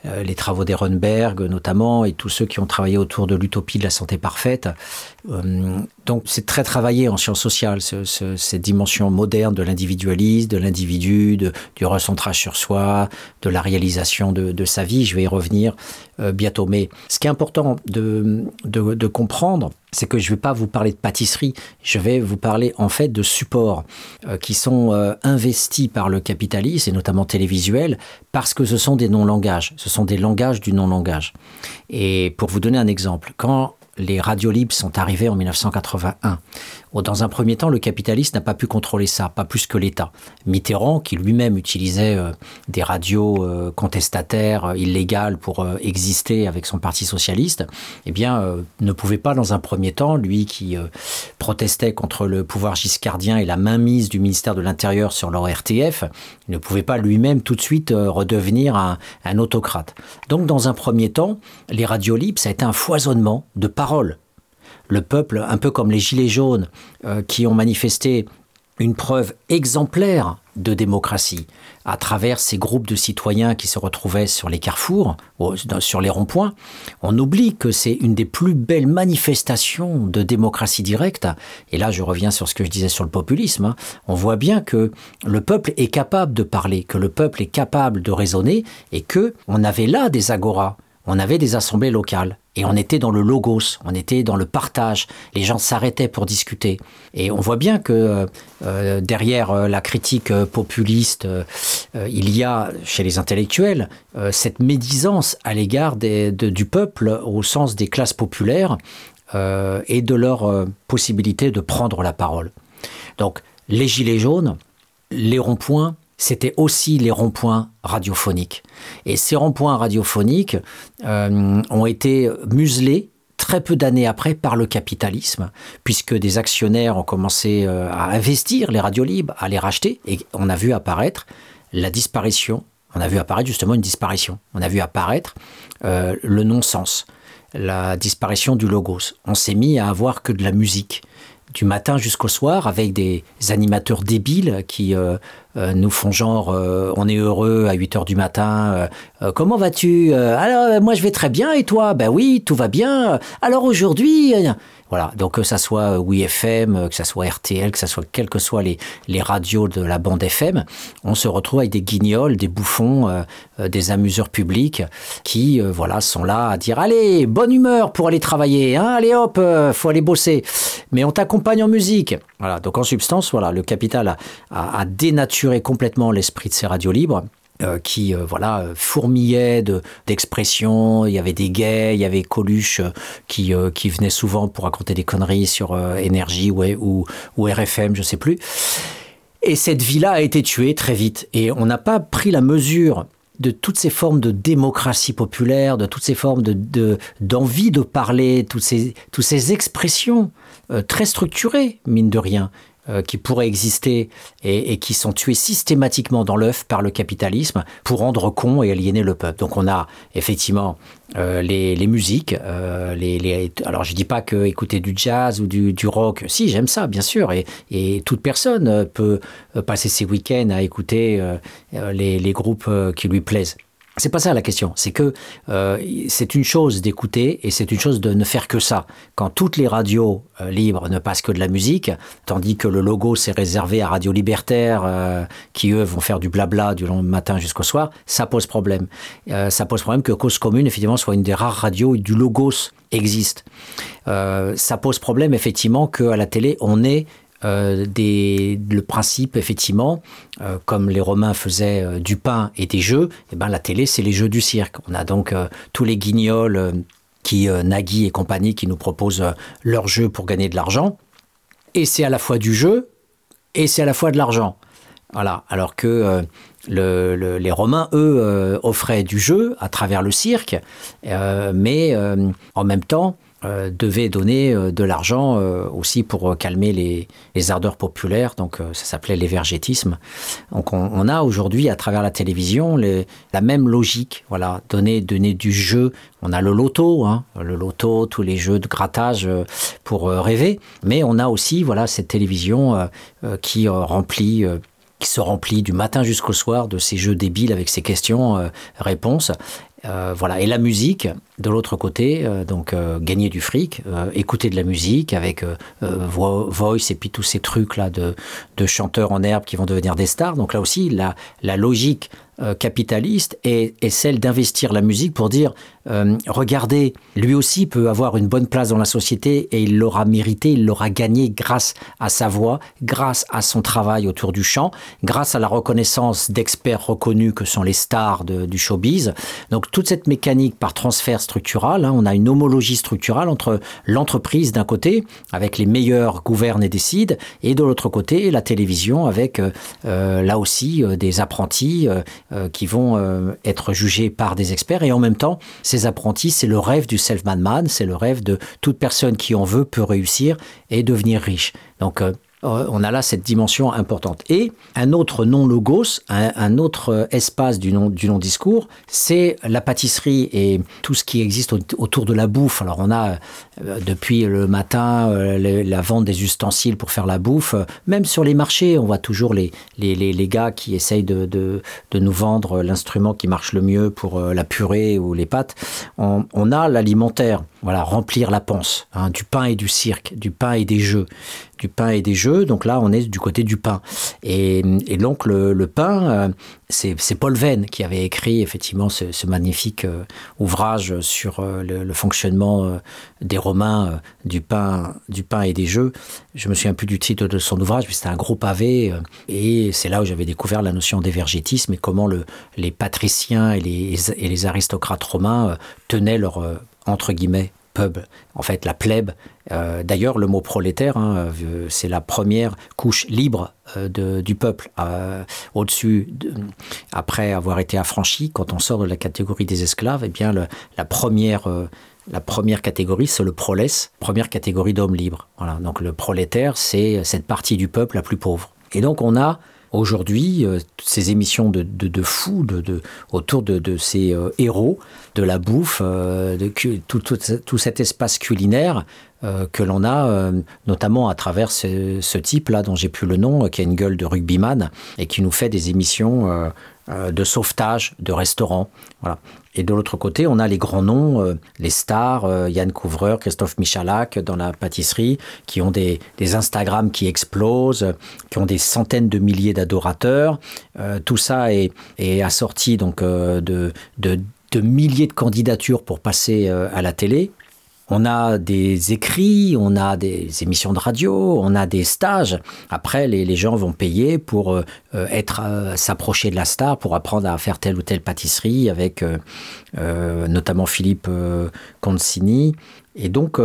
les travaux d'Ehrenberg notamment, et tous ceux qui ont travaillé autour de l'utopie de la santé parfaite. Donc c'est très travaillé en sciences sociales, ce- ce- cette dimension moderne de l'individualisme, de l'individu, du recentrage sur soi, de la réalisation de, sa vie. Je vais y revenir bientôt. Mais ce qui est important de, de, comprendre, c'est que je ne vais pas vous parler de pâtisserie, je vais vous parler en fait de supports euh, qui sont euh, investis par le capitalisme, et notamment télévisuel, parce que ce sont des non-langages, ce sont des langages du non-langage. Et pour vous donner un exemple, quand les radios libres sont arrivées en 1981. Dans un premier temps, le capitaliste n'a pas pu contrôler ça, pas plus que l'État. Mitterrand, qui lui-même utilisait euh, des radios euh, contestataires, euh, illégales pour exister avec son parti socialiste, eh bien, ne pouvait pas, dans un premier temps, lui qui protestait contre le pouvoir giscardien et la mainmise du ministère de l'Intérieur sur leur RTF, ne pouvait pas lui-même tout de suite redevenir un, un autocrate. Donc, dans un premier temps, les radios libres, ça a été un foisonnement de paroles le peuple, un peu comme les Gilets jaunes, euh, qui ont manifesté une preuve exemplaire de démocratie à travers ces groupes de citoyens qui se retrouvaient sur les carrefours, ou sur les ronds-points, on oublie que c'est une des plus belles manifestations de démocratie directe. Et là, je reviens sur ce que je disais sur le populisme. hein. On voit bien que le peuple est capable de parler, que le peuple est capable de raisonner, et que on avait là des agoras on avait des assemblées locales. Et on était dans le logos, on était dans le partage. Les gens s'arrêtaient pour discuter. Et on voit bien que euh, derrière euh, la critique euh, populiste, euh, euh, il y a chez les intellectuels euh, cette médisance à l'égard du peuple au sens des classes populaires euh, et de leur euh, possibilité de prendre la parole. Donc les gilets jaunes, les ronds-points, c'était aussi les ronds-points radiophoniques. Et ces ronds-points radiophoniques euh, ont été muselés très peu d'années après par le capitalisme, puisque des actionnaires ont commencé euh, à investir les radios libres, à les racheter, et on a vu apparaître la disparition, on a vu apparaître justement une disparition, on a vu apparaître euh, le non-sens, la disparition du logos. On s'est mis à avoir que de la musique du matin jusqu'au soir avec des animateurs débiles qui nous font genre euh, on est heureux à 8 heures du matin euh, euh, comment vas-tu Euh, alors euh, moi je vais très bien et toi? Ben oui tout va bien. Alors aujourd'hui euh, voilà. Donc que ça soit oui FM euh, que ça soit RTL que ça soit quelles que soient les, radios de la bande FM on se retrouve avec des guignols des bouffons euh, euh, des amuseurs publics qui euh, voilà sont là à dire allez bonne humeur pour aller travailler hein, allez hop euh, faut aller bosser. Mais on t'accompagne en musique voilà donc en substance voilà le capital a, dénaturé complètement l'esprit de ces radios libres euh, qui euh, voilà fourmillaient de d'expressions il y avait des gays il y avait Coluche euh, qui euh, qui venait souvent pour raconter des conneries sur énergie ou, ou RFM je sais plus et cette vie-là a été tuée très vite. Et on n'a pas pris la mesure de toutes ces formes de démocratie populaire, de toutes ces formes de, de- d'envie de, parler, toutes ces, toutes ces expressions euh, très structurées, mine de rien, euh, qui pourraient exister et, qui sont tuées systématiquement dans l'œuf par le capitalisme pour rendre con et aliéner le peuple. Donc on a effectivement euh, les, musiques, euh, alors je dis pas que écouter du jazz ou du, rock, si j'aime ça bien sûr, et, toute personne peut passer ses week-ends à écouter les, groupes qui lui plaisent. C'est pas ça la question, c'est que euh, c'est une chose d'écouter et c'est une chose de ne faire que ça. Quand toutes les radios euh, libres ne passent que de la musique, tandis que le logo c'est réservé à Radio Libertaire, euh, qui eux vont faire du blabla du matin jusqu'au soir, ça pose problème. Euh, ça pose problème que Cause Commune effectivement soit une des rares radios où du logos existe. Euh, ça pose problème effectivement qu'à la télé on ait euh, des, le principe, effectivement, euh, comme les Romains faisaient euh, du pain et des jeux, et ben la télé, c'est les jeux du cirque. On a donc tous les guignols qui, Nagui et compagnie, qui nous proposent leurs jeux pour gagner de l'argent. Et c'est à la fois du jeu et c'est à la fois de l'argent. Voilà. Alors que le, le, les Romains, eux, offraient du jeu à travers le cirque, mais en même temps, euh, devait donner euh, de l'argent euh, aussi pour calmer les, les ardeurs populaires. Donc ça s'appelait l'évergétisme. Donc on, a aujourd'hui à travers la télévision la même logique. Voilà, donner, donner du jeu. On a le loto, hein, le loto, tous les jeux de grattage pour rêver. Mais on a aussi voilà cette télévision qui remplit. qui se remplit du matin jusqu'au soir de ces jeux débiles avec ces questions-réponses. Voilà. Et la musique, de l'autre côté, euh, donc euh, gagner du fric, euh, écouter de la musique avec euh, euh, vo- voice et puis tous ces trucs là de, chanteurs en herbe qui vont devenir des stars. Donc là aussi, la, logique euh, capitaliste est, est celle d'investir la musique pour dire euh, regardez, lui aussi peut avoir une bonne place dans la société et il l'aura mérité, il l'aura gagné grâce à sa voix, grâce à son travail autour du chant, grâce à la reconnaissance d'experts reconnus que sont les stars du showbiz. Donc toute cette mécanique par transfert structural, hein, on a une homologie structurale entre l'entreprise d'un côté, avec les meilleurs gouvernent et décident, et de l'autre côté, la télévision avec euh, euh, là aussi des apprentis qui vont être jugés par des experts. Et en même temps, apprentis, c'est le rêve du self-made man, c'est le rêve de toute personne qui en veut peut réussir et devenir riche. Donc euh, euh, on a là cette dimension importante. Et un autre non-logos, un, un autre euh, espace du non- du non-discours, c'est la pâtisserie et tout ce qui existe au- autour de la bouffe. Alors on a depuis le matin euh, la vente des ustensiles pour faire la bouffe. Euh, Même sur les marchés, on voit toujours les, les, les, gars qui essayent de, de, de nous vendre l'instrument qui marche le mieux pour euh, la purée ou les pâtes. On, on a l'alimentaire. voilà, remplir la panse, hein, du pain et du cirque, du pain et des jeux, du pain et des jeux. Donc là, on est du côté du pain. Et, et donc le, pain, euh, c'est Paul Venn qui avait écrit effectivement ce, magnifique euh, ouvrage sur euh, le, fonctionnement euh, des Romains euh, du pain, du pain et des jeux. Je me souviens plus du titre de son ouvrage, mais c'était un gros pavé. euh, et c'est là où j'avais découvert la notion d'évergétisme et comment le, les patriciens et les, aristocrates romains euh, tenaient leur entre guillemets pub, en fait la plèbe. D'ailleurs, le mot prolétaire, hein, c'est la première couche libre du peuple. Au-dessus, de- après avoir été affranchi, quand on sort de la catégorie des esclaves, eh bien la première la première catégorie, c'est le prolès, première catégorie d'hommes libres. Voilà. Donc le prolétaire, c'est cette partie du peuple la plus pauvre. Et donc on a aujourd'hui euh, ces émissions de, de, de fous de, de, autour de, ces euh, héros, de la bouffe, euh, de tout, tout, tout cet espace culinaire que l'on a, notamment à travers ce, ce type-là dont j'ai plus le nom, qui a une gueule de rugbyman et qui nous fait des émissions de sauvetage, de restaurants. Voilà. Et de l'autre côté, on a les grands noms, euh, les stars, euh, Yann Couvreur, Christophe Michalak dans la pâtisserie, qui ont des, des Instagram qui explosent, euh, qui ont des centaines de milliers d'adorateurs. Euh, tout ça est, assorti donc euh, de, milliers de candidatures pour passer euh, à la télé. On a des écrits, on a des émissions de radio, on a des stages. Après, les, gens vont payer pour euh, euh, être euh, s'approcher de la star, pour apprendre à faire telle ou telle pâtisserie avec euh, notamment Philippe Concini. Et donc,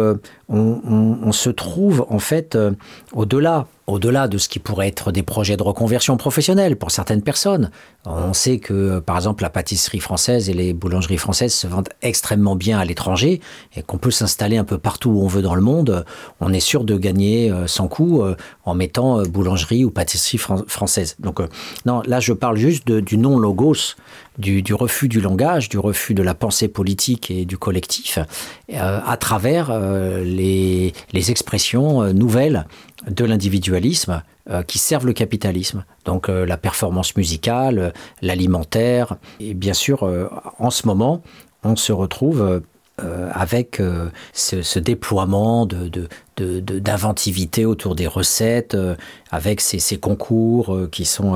on, se trouve en fait euh, au-delà, au-delà de ce qui pourrait être des projets de reconversion professionnelle pour certaines personnes. On sait que, par exemple, la pâtisserie française et les boulangeries françaises se vendent extrêmement bien à l'étranger et qu'on peut s'installer un peu partout où on veut dans le monde. On est sûr de gagner euh, sans coût euh, en mettant boulangerie ou pâtisserie fran- française. Donc, non, là, je parle juste du non-logos, du, refus du langage, du refus de la pensée politique et du collectif, à travers les, les expressions euh, nouvelles de l'individualisme euh, qui servent le capitalisme. Donc euh, la performance musicale, l'alimentaire, et bien sûr, en ce moment, on se retrouve avec ce, déploiement d'inventivité autour des recettes, avec ces, concours qui sont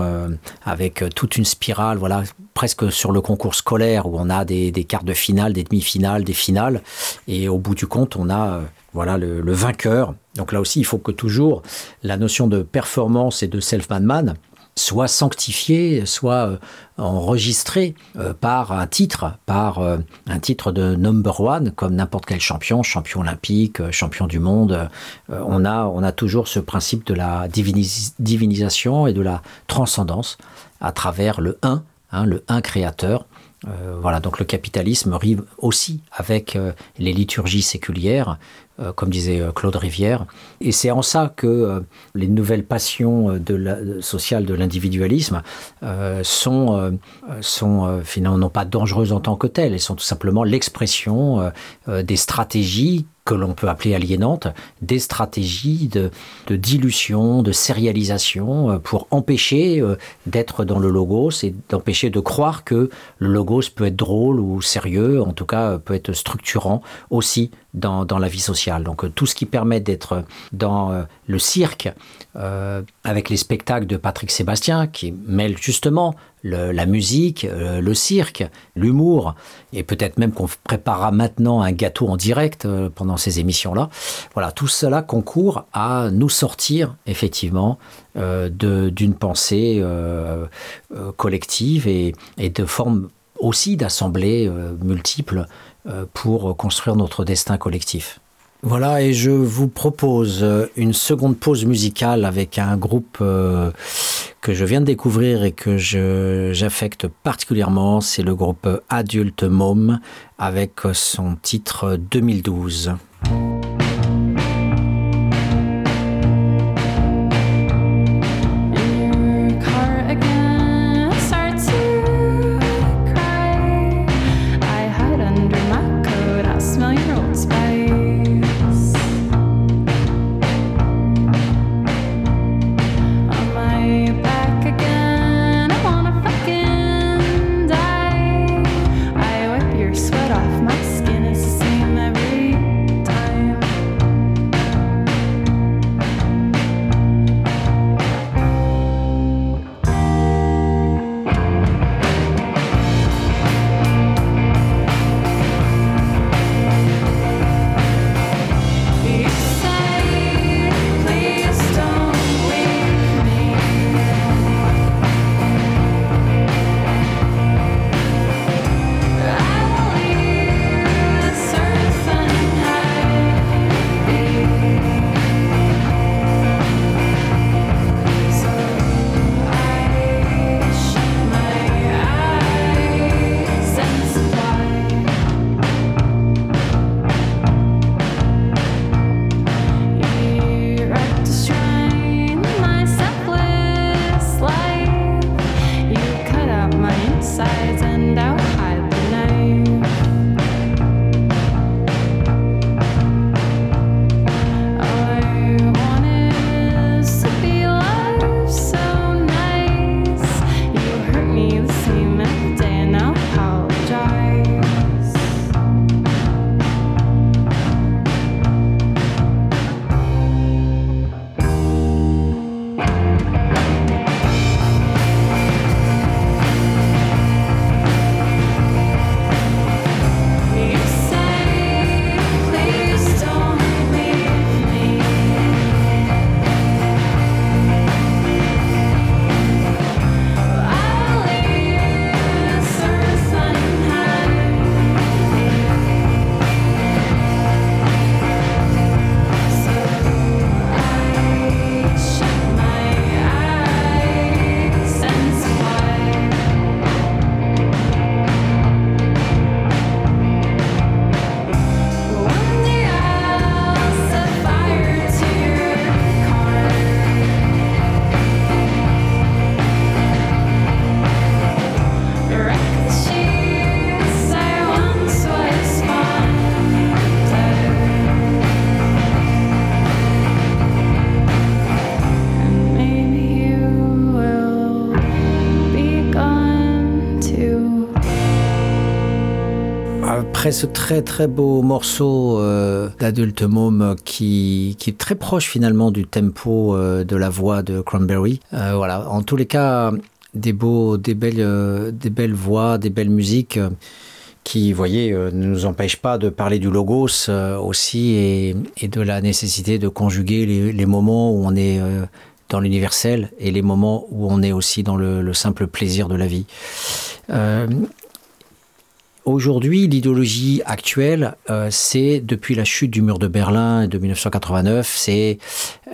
avec toute une spirale, voilà, presque sur le concours scolaire où on a des, des quarts de finale, des demi-finales, des finales, et au bout du compte, on a voilà le, vainqueur. Donc là aussi, il faut que toujours la notion de performance et de self-man man soit sanctifiée, soit euh, enregistrée euh, par un titre, par euh, un titre de number one, comme n'importe quel champion, champion olympique, champion du monde. On, a, on a toujours ce principe de la divinis- divinisation et de la transcendance à travers le un, hein, le un créateur. Voilà, donc le capitalisme rime aussi avec les liturgies séculières, comme disait euh, Claude Rivière. Et c'est en ça que euh, les nouvelles passions euh, de sociales de l'individualisme euh, sont, euh, sont euh, finalement pas dangereuses en tant que telles, elles sont tout simplement l'expression euh, euh, des stratégies que l'on peut appeler aliénantes, des stratégies de, dilution, de sérialisation euh, pour empêcher euh, d'être dans le logos et d'empêcher de croire que le logos peut être drôle ou sérieux, en tout cas euh, peut être structurant aussi dans, dans la vie sociale. Donc tout ce qui permet d'être dans le cirque euh, avec les spectacles de Patrick Sébastien qui mêlent justement la musique, euh, le cirque, l'humour, et peut-être même qu'on préparera maintenant un gâteau en direct euh, pendant ces émissions-là. Voilà, tout cela concourt à nous sortir effectivement d'une pensée collective et, de formes aussi d'assemblées multiples pour construire notre destin collectif. Voilà, et je vous propose euh, une seconde pause musicale avec un groupe euh, que je viens de découvrir et que j'affecte particulièrement. C'est le groupe Adulte Mom avec son titre 2012. Ce très très beau morceau euh, d'Adult Mom qui, qui est très proche finalement du tempo euh, de la voix de Cranberry. Euh, voilà, en tous les cas, des beaux, des belles, euh, des belles voix, des belles musiques qui, vous voyez, ne nous empêchent pas de parler du logos aussi et, de la nécessité de conjuguer les, moments où on est dans l'universel et les moments où on est aussi dans le, le simple plaisir de la vie. Aujourd'hui, l'idéologie actuelle, euh, c'est depuis la chute du mur de Berlin de 1989, c'est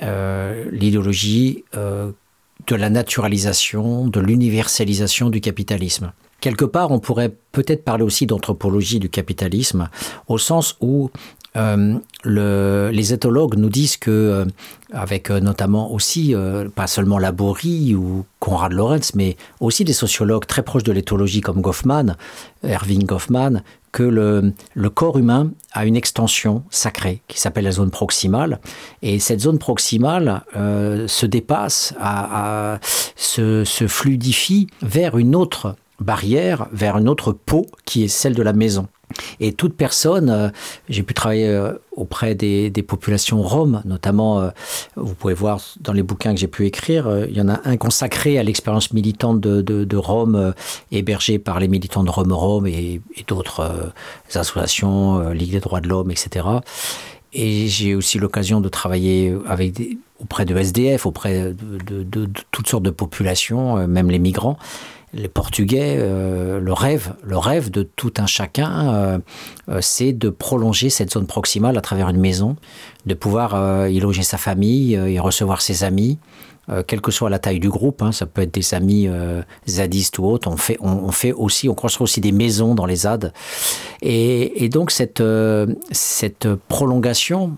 euh, l'idéologie euh, de la naturalisation, de l'universalisation du capitalisme. Quelque part, on pourrait peut-être parler aussi d'anthropologie du capitalisme, au sens où euh, le- les éthologues nous disent que, euh, avec euh, notamment aussi, pas seulement Laborie ou Konrad Lorenz, mais aussi des sociologues très proches de l'éthologie comme Goffman, Erving Goffman, que le, corps humain a une extension sacrée qui s'appelle la zone proximale. Et cette zone proximale se dépasse, à, se fluidifie vers une autre barrière, vers une autre peau qui est celle de la maison. Et toute personne, euh, j'ai pu travailler euh, auprès des, populations roms, notamment, euh, vous pouvez voir dans les bouquins que j'ai pu écrire, il y en a un consacré à l'expérience militante de, de, de Rome, euh, hébergé par les militants de Rome Rome et, d'autres associations, Ligue des droits de l'homme, etc. Et j'ai aussi l'occasion de travailler auprès de SDF, auprès de, toutes sortes de populations, même les migrants les Portugais, euh, le rêve, le rêve de tout un chacun, euh, euh, c'est de prolonger cette zone proximale à travers une maison, de pouvoir euh, y loger sa famille, euh, y recevoir ses amis, euh, quelle que soit la taille du groupe. hein, ça peut être des amis zadistes ou autres. On fait, on, on fait aussi, on construit aussi des maisons dans les ZAD. Et, et donc cette, cette prolongation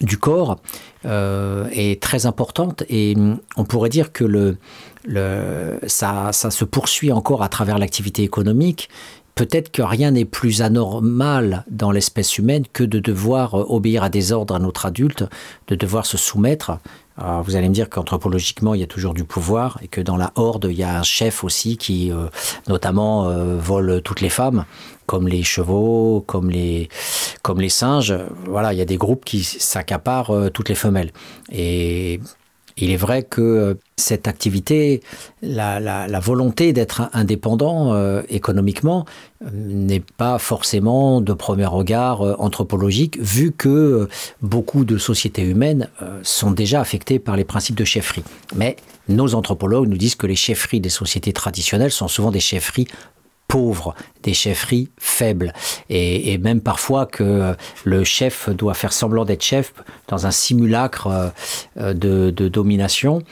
du corps est très importante et hum, on pourrait dire que le, le, ça, ça se poursuit encore à travers l'activité économique. Peut-être que rien n'est plus anormal dans l'espèce humaine que de devoir euh, obéir à des ordres à notre adulte, de devoir se soumettre. Vous allez me dire qu'anthropologiquement, il y a toujours du pouvoir et que dans la horde, il y a un chef aussi qui, euh, notamment, euh, vole toutes les femmes, comme les chevaux, comme les, comme les singes. Voilà, il y a des groupes qui s'accaparent toutes les femelles. Et il est vrai que euh, cette activité, la, volonté d'être indépendant euh, économiquement euh, n'est pas forcément de premier regard anthropologique, vu que beaucoup de sociétés humaines sont déjà affectées par les principes de chefferie. Mais nos anthropologues nous disent que les chefferies des sociétés traditionnelles sont souvent des chefferies pauvres, des chefferies faibles, et, même parfois que euh, le chef doit faire semblant d'être chef dans un simulacre euh, euh, de domination.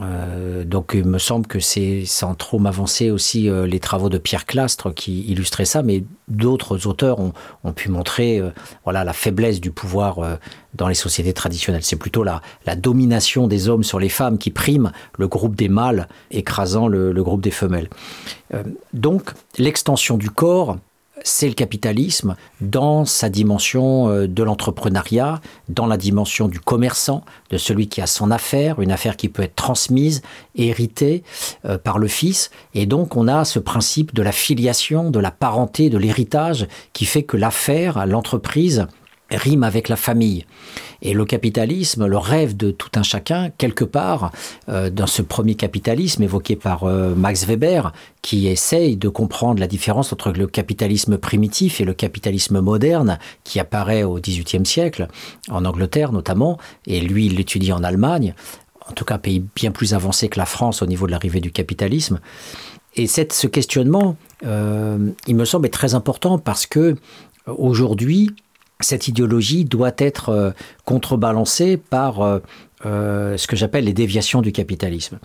Euh, donc il me semble que c'est sans trop m'avancer aussi euh, les travaux de Pierre Clastre qui illustraient ça, mais d'autres auteurs ont, pu montrer euh, voilà la faiblesse du pouvoir dans les sociétés traditionnelles. C'est plutôt la, domination des hommes sur les femmes qui prime le groupe des mâles écrasant le, groupe des femelles. Donc l'extension du corps c'est le capitalisme dans sa dimension euh, de l'entrepreneuriat, dans la dimension du commerçant, de celui qui a son affaire, une affaire qui peut être transmise, héritée euh, par le fils. Et donc on a ce principe de la filiation, de la parenté, de l'héritage qui fait que l'affaire, l'entreprise, rime avec la famille. Et le capitalisme, le rêve de tout un chacun, quelque part, euh, dans ce premier capitalisme évoqué par euh, Max Weber, qui essaye de comprendre la différence entre le capitalisme primitif et le capitalisme moderne, qui apparaît au XVIIIe siècle, en Angleterre notamment, et lui, il l'étudie en Allemagne, en tout cas pays bien plus avancé que la France au niveau de l'arrivée du capitalisme. Et cette, ce questionnement, euh, il me semble, est très important parce que aujourd'hui, cette idéologie doit être euh, contrebalancée par euh, euh, ce que j'appelle les déviations du capitalisme.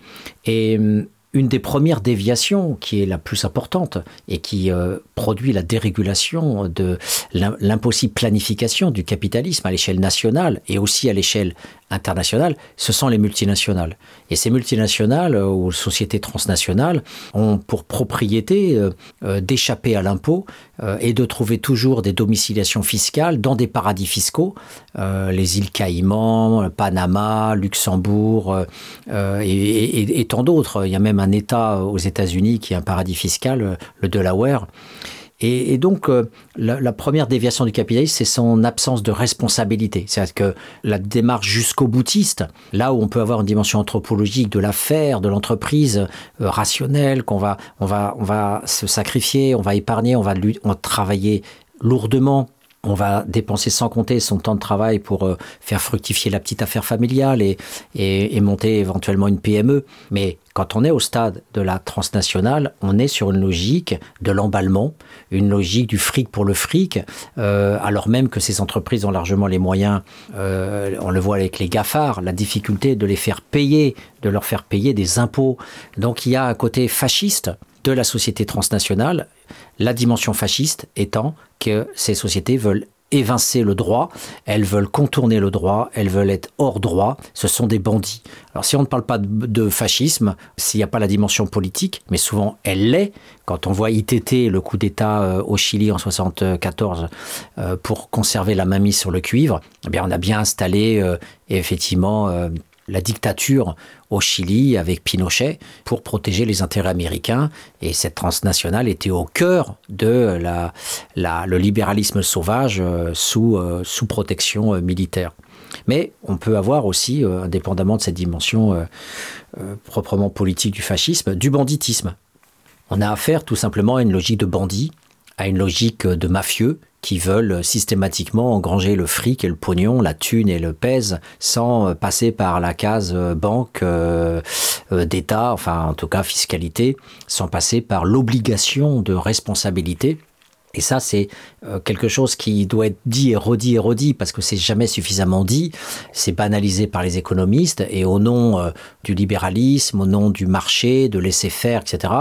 Et hum, une des premières déviations, qui est la plus importante et qui produit la dérégulation de l'im- l'impossible planification du capitalisme à l'échelle nationale et aussi à l'échelle internationale, ce sont les multinationales. Et ces multinationales euh, ou sociétés transnationales ont pour propriété euh, euh, d'échapper à l'impôt et de trouver toujours des domiciliations fiscales dans des paradis fiscaux, les îles Caïmans, Panama, Luxembourg et, et- tant d'autres. Il y a même un État aux États-Unis qui est un paradis fiscal, le Delaware. Et, donc, euh, la, première déviation du capitalisme, c'est son absence de responsabilité. C'est-à-dire que la démarche jusqu'au boutiste, là où on peut avoir une dimension anthropologique de l'affaire, de l'entreprise euh, rationnelle, qu'on va, on va, on va se sacrifier, on va épargner, on va, on va travailler lourdement. On va dépenser sans compter son temps de travail pour euh, faire fructifier la petite affaire familiale et, monter éventuellement une PME. Mais quand on est au stade de la transnationale, on est sur une logique de l'emballement, une logique du fric pour le fric, euh, alors même que ces entreprises ont largement les moyens, euh, on le voit avec les GAFAR, la difficulté de les faire payer, de leur faire payer des impôts. Donc il y a un côté fasciste de la société transnationale, la dimension fasciste étant que ces sociétés veulent évincer le droit, elles veulent contourner le droit, elles veulent être hors droit, ce sont des bandits. Alors si on ne parle pas de, fascisme, s'il n'y a pas la dimension politique, mais souvent elle l'est, quand on voit ITT, le coup d'État euh, au Chili en 74 euh, pour conserver la mainmise sur le cuivre, eh bien on a bien installé euh, effectivement la dictature au Chili avec Pinochet pour protéger les intérêts américains. Et cette transnationale était au cœur de la, le libéralisme sauvage euh, sous, euh, sous protection euh, militaire. Mais on peut avoir aussi, indépendamment de cette dimension proprement politique du fascisme, du banditisme. On a affaire tout simplement à une logique de bandits, à une logique de mafieux qui veulent systématiquement engranger le fric et le pognon, la thune et le pèse, sans passer par la case banque, euh, euh, d'État, enfin en tout cas fiscalité, sans passer par l'obligation de responsabilité. Et ça, c'est quelque chose qui doit être dit et redit et redit parce que c'est jamais suffisamment dit. C'est banalisé par les économistes et au nom euh, du libéralisme, au nom du marché, de laisser faire, etc.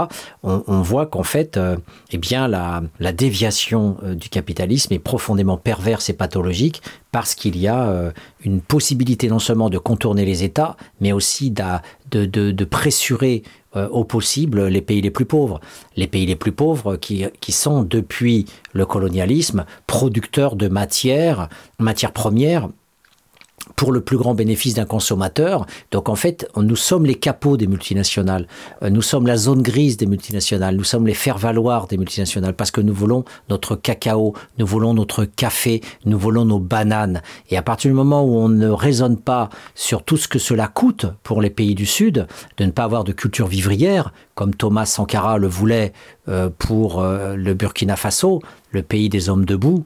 On, voit qu'en fait, euh, eh bien, la, déviation euh, du capitalisme est profondément perverse et pathologique parce qu'il y a euh, une possibilité non seulement de contourner les États, mais aussi de, de, pressurer euh, au possible les pays les plus pauvres. Les pays les plus pauvres qui, qui sont, depuis le colonialisme, producteurs de matières, matières premières, pour le plus grand bénéfice d'un consommateur. Donc en fait, nous sommes les capots des multinationales. Euh, Nous sommes la zone grise des multinationales. Nous sommes les faire-valoir des multinationales parce que nous voulons notre cacao, nous voulons notre café, nous voulons nos bananes. Et à partir du moment où on ne raisonne pas sur tout ce que cela coûte pour les pays du Sud, de ne pas avoir de culture vivrière, comme Thomas Sankara le voulait euh, pour euh, le Burkina Faso, le pays des hommes debout,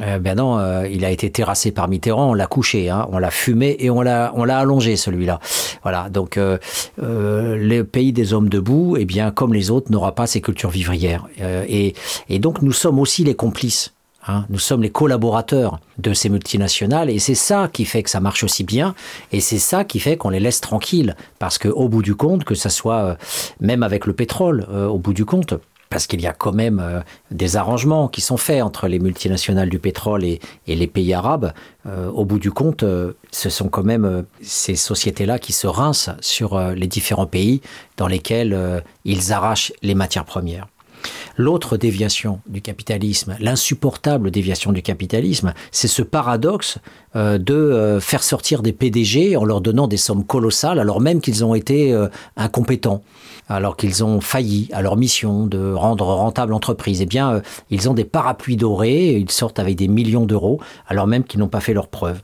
euh, ben non, euh, il a été terrassé par Mitterrand, on l'a couché, hein, on l'a fumé et on l'a, on l'a allongé celui-là. Voilà, donc euh, euh, le pays des hommes debout, eh bien, comme les autres, n'aura pas ces cultures vivrières. Et, et donc nous sommes aussi les complices. hein. nous sommes les collaborateurs de ces multinationales et c'est ça qui fait que ça marche aussi bien et c'est ça qui fait qu'on les laisse tranquilles parce que au bout du compte, que ça soit même avec le pétrole, au bout du compte, parce qu'il y a quand même euh, des arrangements qui sont faits entre les multinationales du pétrole et, les pays arabes. Euh, au bout du compte, euh, ce sont quand même euh, ces sociétés-là qui se rincent sur euh, les différents pays dans lesquels ils arrachent les matières premières. L'autre déviation du capitalisme, l'insupportable déviation du capitalisme, c'est ce paradoxe euh, de faire sortir des PDG en leur donnant des sommes colossales alors même qu'ils ont été incompétents, alors qu'ils ont failli à leur mission de rendre rentable l'entreprise. Eh bien, euh, ils ont des parapluies dorés, ils sortent avec des millions d'euros alors même qu'ils n'ont pas fait leurs preuves.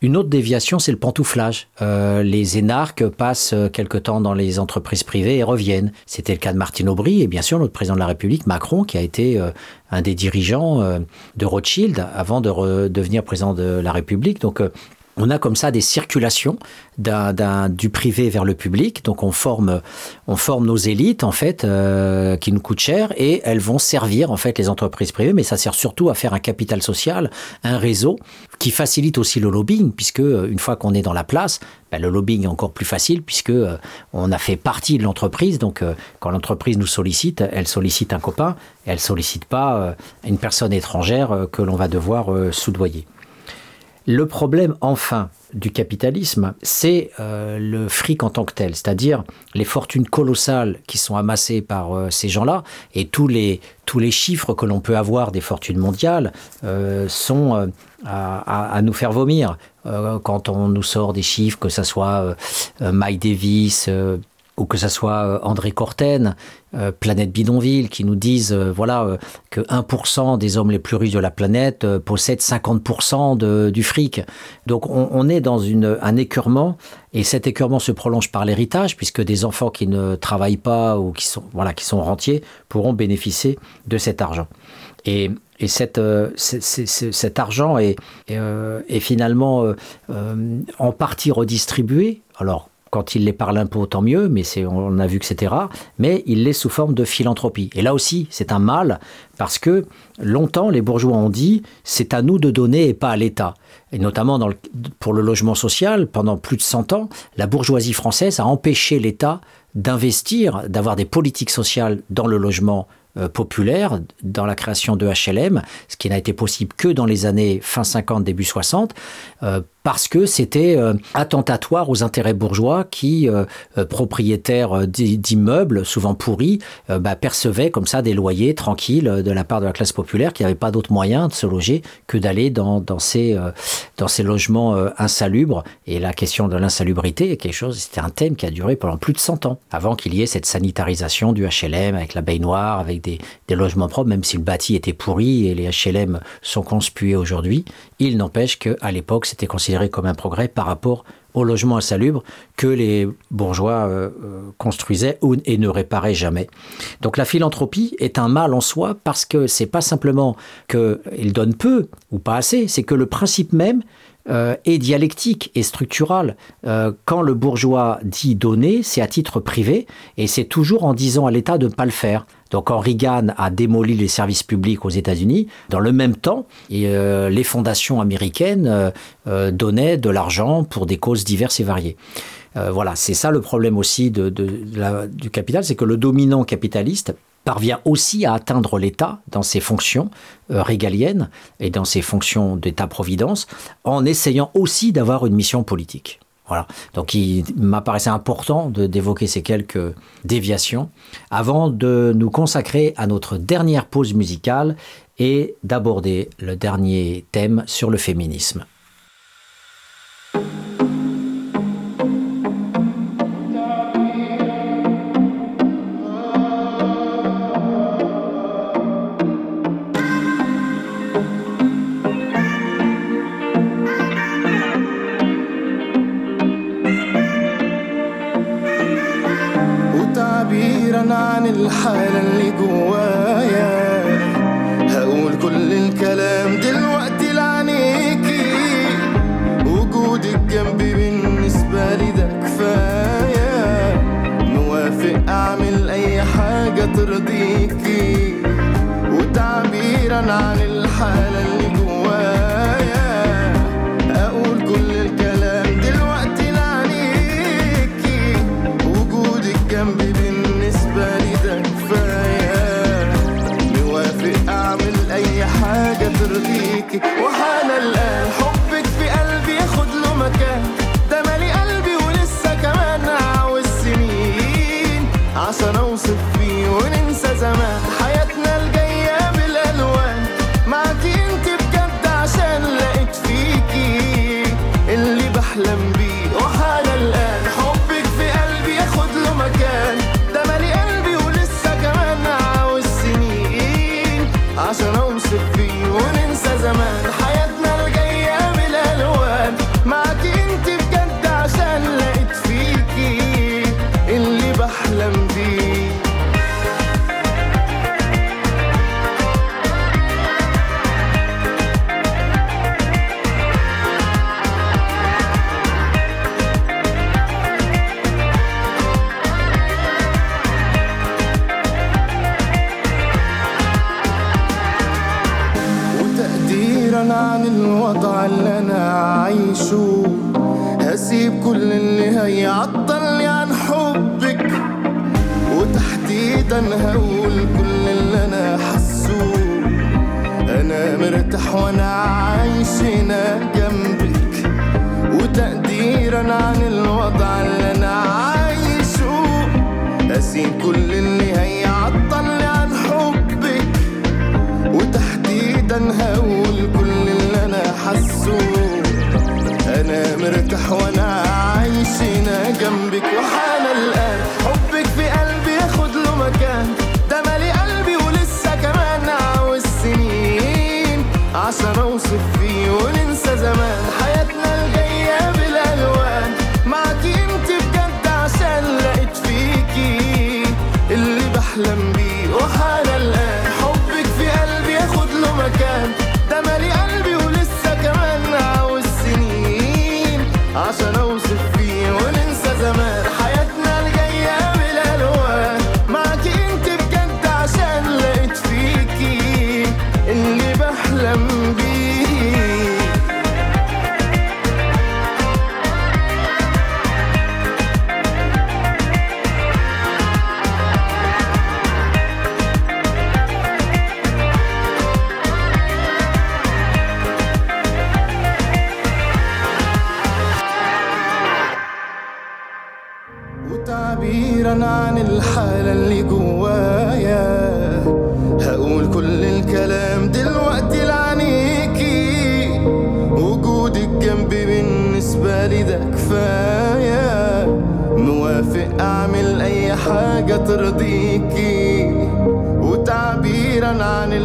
Une autre déviation, c'est le pantouflage. Euh, les énarques passent euh, quelque temps dans les entreprises privées et reviennent. C'était le cas de Martine Aubry et bien sûr notre président de la République, Macron, qui a été un des dirigeants de Rothschild avant de devenir président de la République. Donc on a comme ça des circulations du privé vers le public. Donc on forme, on forme nos élites en fait euh, qui nous coûtent cher et elles vont servir en fait les entreprises privées. Mais ça sert surtout à faire un capital social, un réseau qui facilite aussi le lobbying puisque euh, une fois qu'on est dans la place, ben, le lobbying est encore plus facile puisque euh, on a fait partie de l'entreprise. Donc euh, quand l'entreprise nous sollicite, elle sollicite un copain, elle sollicite pas une personne étrangère que l'on va devoir soudoyer. Le problème, enfin, du capitalisme, c'est euh, le fric en tant que tel, c'est-à-dire les fortunes colossales qui sont amassées par euh, ces gens-là, et tous les, tous les chiffres que l'on peut avoir des fortunes mondiales euh, sont à, à- nous faire vomir. Quand on nous sort des chiffres, que ce soit Mike Davis, ou que ce soit euh, André Corten, euh, Planète Bidonville, qui nous disent euh, voilà, que 1% des hommes les plus riches de la planète possèdent 50% de- du fric. Donc on, est dans un écurement, et cet écurement se prolonge par l'héritage, puisque des enfants qui ne travaillent pas ou qui sont, voilà, qui sont rentiers pourront bénéficier de cet argent. Et, cet argent est, finalement en partie redistribué. Alors, quand il l'est par l'impôt, tant mieux, mais on a vu que c'était rare, mais il l'est sous forme de philanthropie. Et là aussi, c'est un mal, parce que longtemps, les bourgeois ont dit, c'est à nous de donner et pas à l'État. Et notamment pour le logement social, pendant plus de 100 ans, la bourgeoisie française a empêché l'État d'investir, d'avoir des politiques sociales dans le logement euh, populaire, dans la création de HLM, ce qui n'a été possible que dans les années fin 50, début 60, euh, parce que c'était euh, attentatoire aux intérêts bourgeois qui, euh, euh, propriétaires euh, d'i- d'immeubles, souvent pourris, euh, bah, percevaient comme ça des loyers tranquilles euh, de la part de la classe populaire qui n'avait pas d'autre moyen de se loger que d'aller dans, ces, euh, dans ces logements euh, insalubres. Et la question de l'insalubrité est quelque chose, c'était un thème qui a duré pendant plus de 100 ans, avant qu'il y ait cette sanitarisation du HLM avec la baignoire, avec des, des logements propres, même si le bâti était pourri et les HLM sont conspués aujourd'hui. Il n'empêche qu'à l'époque, c'était considéré comme un progrès par rapport au logement insalubre que les bourgeois euh, euh, construisaient et ne réparaient jamais. Donc la philanthropie est un mal en soi parce que c'est pas simplement qu'il donne peu ou pas assez, c'est que le principe même euh, est dialectique et structural. Quand le bourgeois dit donner, c'est à titre privé et c'est toujours en disant à l'État de ne pas le faire. Donc quand Reagan a démoli les services publics aux États-Unis, dans le même temps, euh, les fondations américaines euh, euh, donnaient de l'argent pour des causes diverses et variées. Voilà, c'est ça le problème aussi du capital, c'est que le dominant capitaliste parvient aussi à atteindre l'État dans ses fonctions régaliennes et dans ses fonctions d'État-providence, en essayant aussi d'avoir une mission politique. Voilà. Donc il m'apparaissait important d'évoquer ces quelques déviations avant de nous consacrer à notre dernière pause musicale et d'aborder le dernier thème sur le féminisme.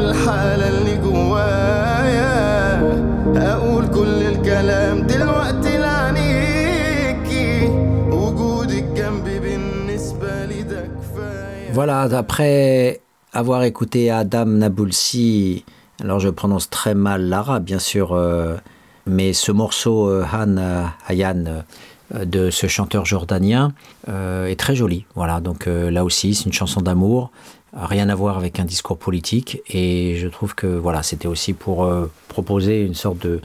الحالة اللي جوايا أقول كل الكلام دلوقتي لعنيكي وجودك جنبي بالنسبة لي ده كفاية Voilà, après avoir écouté Adam Nabulsi, alors je prononce très mal l'arabe bien sûr, euh, mais ce morceau euh, Han euh, Hayan euh, de ce chanteur jordanien euh, est très joli. Voilà, donc euh, là aussi c'est une chanson d'amour, rien à voir avec un discours politique, et je trouve que voilà, c'était aussi pour euh, proposer une sorte de,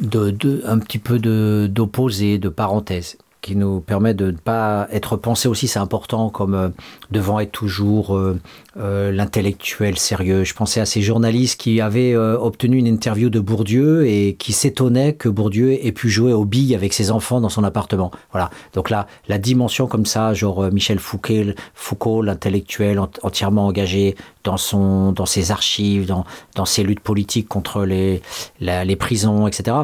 de, de- un petit peu de d'opposé, de parenthèse, qui nous permet de ne pas être pensé aussi, c'est important, comme euh, devant être toujours euh, euh, l'intellectuel sérieux. Je pensais à ces journalistes qui avaient euh, obtenu une interview de Bourdieu et qui s'étonnaient que Bourdieu ait pu jouer aux billes avec ses enfants dans son appartement. Voilà. Donc là, la dimension comme ça, genre euh, Michel Foucault, l'intellectuel ent- entièrement engagé dans son, dans ses archives, dans, dans ses luttes politiques contre les, les prisons, etc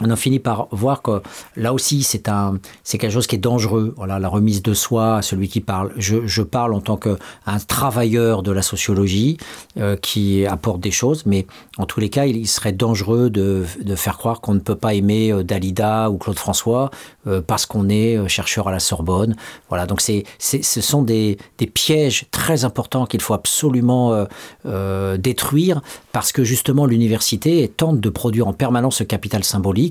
on en finit par voir que là aussi c'est un c'est quelque chose qui est dangereux. Voilà la remise de soi à celui qui parle. Je, je parle en tant que un travailleur de la sociologie euh, qui apporte des choses mais en tous les cas il, serait dangereux de, de faire croire qu'on ne peut pas aimer euh, Dalida ou Claude François euh, parce qu'on est euh, chercheur à la Sorbonne. Voilà donc c'est ce sont des, des pièges très importants qu'il faut absolument euh, détruire parce que justement l'université tente de produire en permanence ce capital symbolique,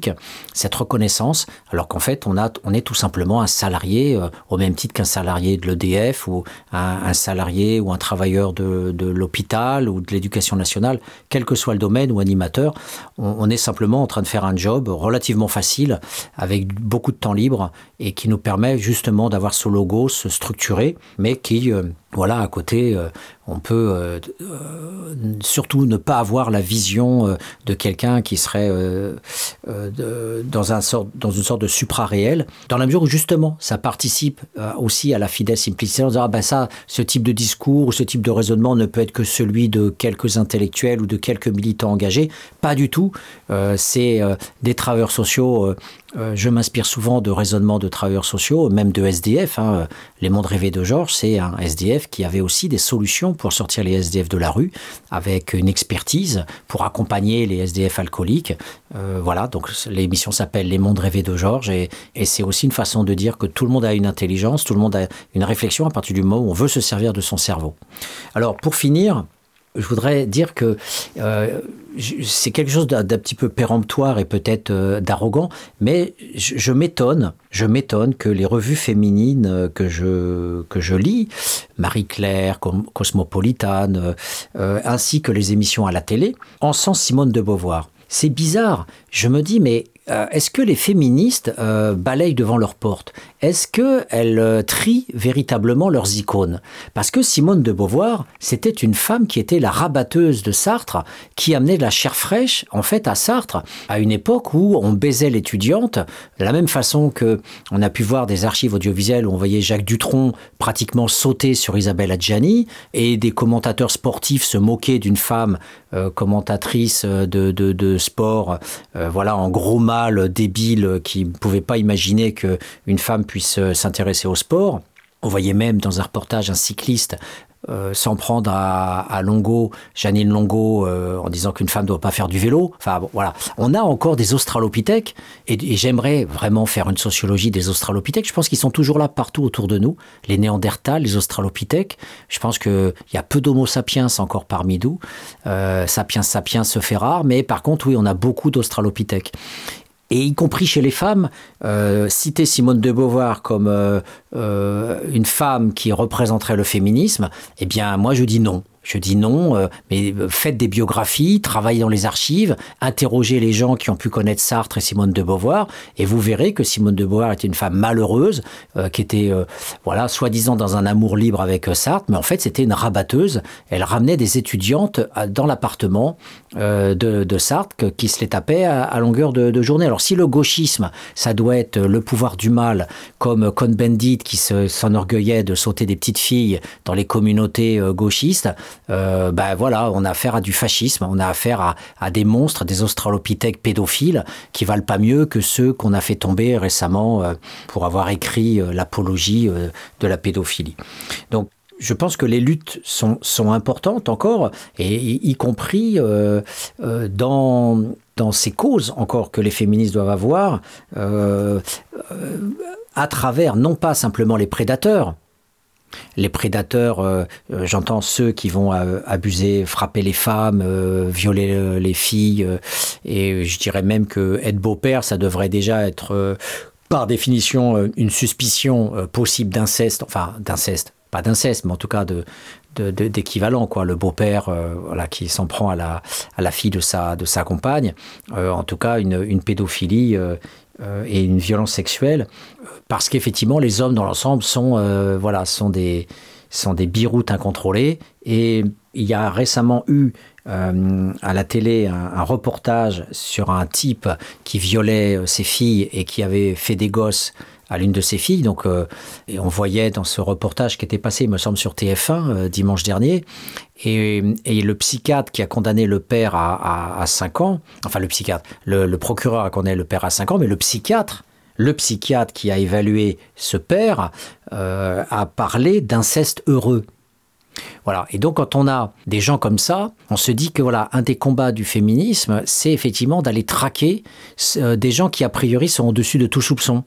cette reconnaissance, alors qu'en fait on, a, on est tout simplement un salarié euh, au même titre qu'un salarié de l'EDF ou un, salarié ou un travailleur de, l'hôpital ou de l'éducation nationale, quel que soit le domaine ou animateur, on, on est simplement en train de faire un job relativement facile avec beaucoup de temps libre et qui nous permet justement d'avoir ce logo, se structurer, mais qui, euh, voilà, à côté, euh, on peut euh, euh, surtout ne pas avoir la vision euh, de quelqu'un qui serait dans, une sorte de supra-réel, dans la mesure où justement ça participe aussi à la fidèle simplicité en disant ah ben ça, ce type de discours ou ce type de raisonnement ne peut être que celui de quelques intellectuels ou de quelques militants engagés. Pas du tout. C'est des travailleurs sociaux. Euh, je m'inspire souvent de raisonnements de travailleurs sociaux, même de SDF. hein. Les mondes rêvés de Georges, c'est un SDF qui avait aussi des solutions pour sortir les SDF de la rue, avec une expertise pour accompagner les SDF alcooliques. Euh, voilà, donc l'émission s'appelle Les mondes rêvés de Georges, et, et c'est aussi une façon de dire que tout le monde a une intelligence, tout le monde a une réflexion à partir du moment où on veut se servir de son cerveau. Alors, pour finir, je voudrais dire que euh, c'est quelque chose d'un petit peu péremptoire et peut-être euh, d'arrogant, mais je, m'étonne, je m'étonne que les revues féminines que je que je lis, Marie-Claire, Com- Cosmopolitane, euh, ainsi que les émissions à la télé, encensent Simone de Beauvoir. C'est bizarre. Je me dis, mais euh, est-ce que les féministes euh, balayent devant leur porte Est-ce qu'elles euh, trient véritablement leurs icônes? Parce que Simone de Beauvoir, c'était une femme qui était la rabatteuse de Sartre, qui amenait de la chair fraîche, en fait, à Sartre, à une époque où on baisait l'étudiante, de la même façon que on a pu voir des archives audiovisuelles où on voyait Jacques Dutronc pratiquement sauter sur Isabelle Adjani, et des commentateurs sportifs se moquer d'une femme euh, commentatrice de, de, sport, voilà, en gros débile qui ne pouvait pas imaginer qu'une femme puisse euh, s'intéresser au sport. On voyait même dans un reportage un cycliste euh, s'en prendre à, Longo, Janine Longo, euh, en disant qu'une femme ne doit pas faire du vélo. Enfin, voilà. On a encore des australopithèques, et, j'aimerais vraiment faire une sociologie des australopithèques. Je pense qu'ils sont toujours là partout autour de nous. Les néandertals, les australopithèques. Je pense qu'il y a peu d'homo sapiens encore parmi nous. Sapiens sapiens se fait rare, mais par contre, oui, on a beaucoup d'australopithèques. Et y compris chez les femmes, euh, citer Simone de Beauvoir comme euh, euh, une femme qui représenterait le féminisme, eh bien, moi, je dis non. Je dis non, euh, mais euh, faites des biographies, travaillez dans les archives, interrogez les gens qui ont pu connaître Sartre et Simone de Beauvoir, et vous verrez que Simone de Beauvoir était une femme malheureuse, euh, qui était, euh, voilà, soi-disant dans un amour libre avec euh, Sartre, mais en fait c'était une rabatteuse. Elle ramenait des étudiantes dans l'appartement euh, de, de Sartre qui se les tapaient à, longueur de, journée. Alors si le gauchisme, ça doit être le pouvoir du mal, comme Cohn-Bendit qui se- s'enorgueillait de sauter des petites filles dans les communautés gauchistes, ben voilà, on a affaire à du fascisme, on a affaire à, des monstres, des australopithèques pédophiles qui valent pas mieux que ceux qu'on a fait tomber récemment euh, pour avoir écrit euh, l'apologie de la pédophilie. Donc je pense que les luttes sont, importantes encore, et y, compris dans, dans ces causes encore que les féministes doivent avoir, à travers non pas simplement les prédateurs, les prédateurs, euh, euh, j'entends ceux qui vont euh, abuser, frapper les femmes, violer les filles, et je dirais même que être beau-père, ça devrait déjà être par définition une suspicion possible d'inceste, enfin d'inceste, pas d'inceste, mais en tout cas de d'équivalent quoi. Le beau-père qui s'en prend à la à la fille de sa de sa compagne en tout cas une, une pédophilie et une violence sexuelle euh, parce qu'effectivement les hommes dans l'ensemble sont euh, voilà sont des sont des biroutes incontrôlés et il y a récemment eu euh, à la télé un, reportage sur un type qui violait euh, ses filles et qui avait fait des gosses à l'une de ses filles. Donc, euh, et on voyait dans ce reportage qui était passé, il me semble, sur TF1 euh, dimanche dernier, et, et le psychiatre qui a condamné le père à, à, à 5 ans, enfin le psychiatre, le, procureur a condamné le père à 5 ans, mais le psychiatre, le psychiatre qui a évalué ce père euh, a parlé d'inceste heureux. Voilà. Et donc, quand on a des gens comme ça, on se dit que voilà, un des combats du féminisme, c'est effectivement d'aller traquer des gens qui, a priori, sont au-dessus de tout soupçon.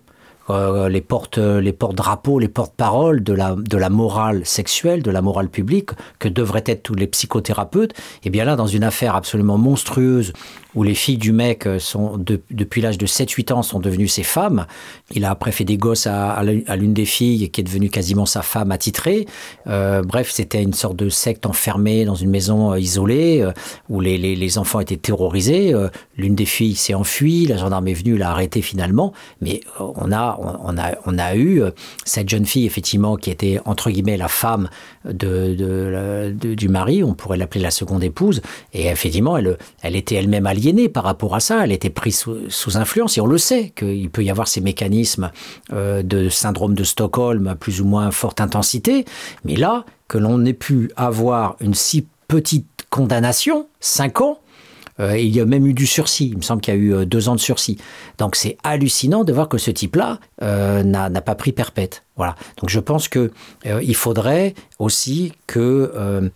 Euh, les porte les porte-drapeaux, les porte-paroles de la, de la morale sexuelle, de la morale publique, que devraient être tous les psychothérapeutes. Et bien là, dans une affaire absolument monstrueuse où les filles du mec sont, de, depuis l'âge de 7-8 ans, sont devenues ses femmes, il a après fait des gosses à, l'une des filles qui est devenue quasiment sa femme attitrée. Euh, bref, c'était une sorte de secte enfermée dans une maison euh, isolée euh, où les, les, enfants étaient terrorisés. Euh, l'une des filles s'est enfuie, la gendarme est venue, l'a arrêtée finalement. Mais euh, on a, on a, on a eu euh, cette jeune fille, effectivement, qui était entre guillemets la femme de, de, du mari, on pourrait l'appeler la seconde épouse. Et effectivement, elle, elle était elle-même aliénée par rapport à ça. Elle était prise sous, influence. Et on le sait qu'il peut y avoir ces mécanismes euh, de syndrome de Stockholm à plus ou moins forte intensité. Mais là, que l'on ait pu avoir une si petite condamnation, 5 ans, euh, il y a même eu du sursis. Il me semble qu'il y a eu euh, deux ans de sursis. Donc c'est hallucinant de voir que ce type-là euh, n'a pas pris perpète. Voilà. Donc je pense que il faudrait aussi que,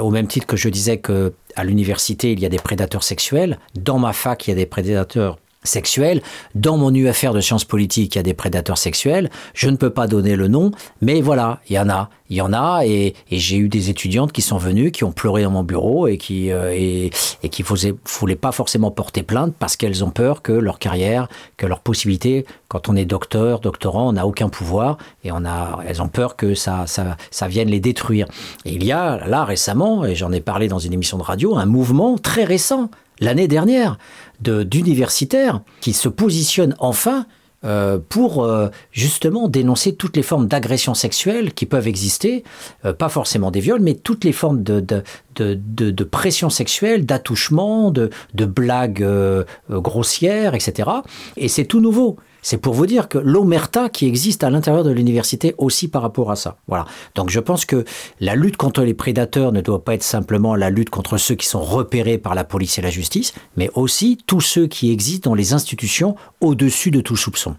au même titre que je disais que à l'université il y a des prédateurs sexuels, dans ma fac il y a des prédateurs sexuels. Dans mon UFR de sciences politiques, il y a des prédateurs sexuels. Je ne peux pas donner le nom, mais voilà, il y en a. Il y en a, et, et j'ai eu des étudiantes qui sont venues, qui ont pleuré dans mon bureau et qui euh, et, et qui ne voulaient pas forcément porter plainte parce qu'elles ont peur que leur carrière, que leur possibilité, quand on est docteur, doctorant, on n'a aucun pouvoir et on a, elles ont peur que ça, ça, ça vienne les détruire. Et il y a là récemment, et j'en ai parlé dans une émission de radio, un mouvement très récent l'année dernière d'universitaires qui se positionnent enfin euh, pour euh, justement dénoncer toutes les formes d'agression sexuelle qui peuvent exister, euh, pas forcément des viols, mais toutes les formes de, de, de, pression sexuelle, d'attouchement, de, blagues grossières, etc. Et c'est tout nouveau. C'est pour vous dire que l'omerta qui existe à l'intérieur de l'université aussi par rapport à ça. Voilà. Donc je pense que la lutte contre les prédateurs ne doit pas être simplement la lutte contre ceux qui sont repérés par la police et la justice, mais aussi tous ceux qui existent dans les institutions au-dessus de tout soupçon.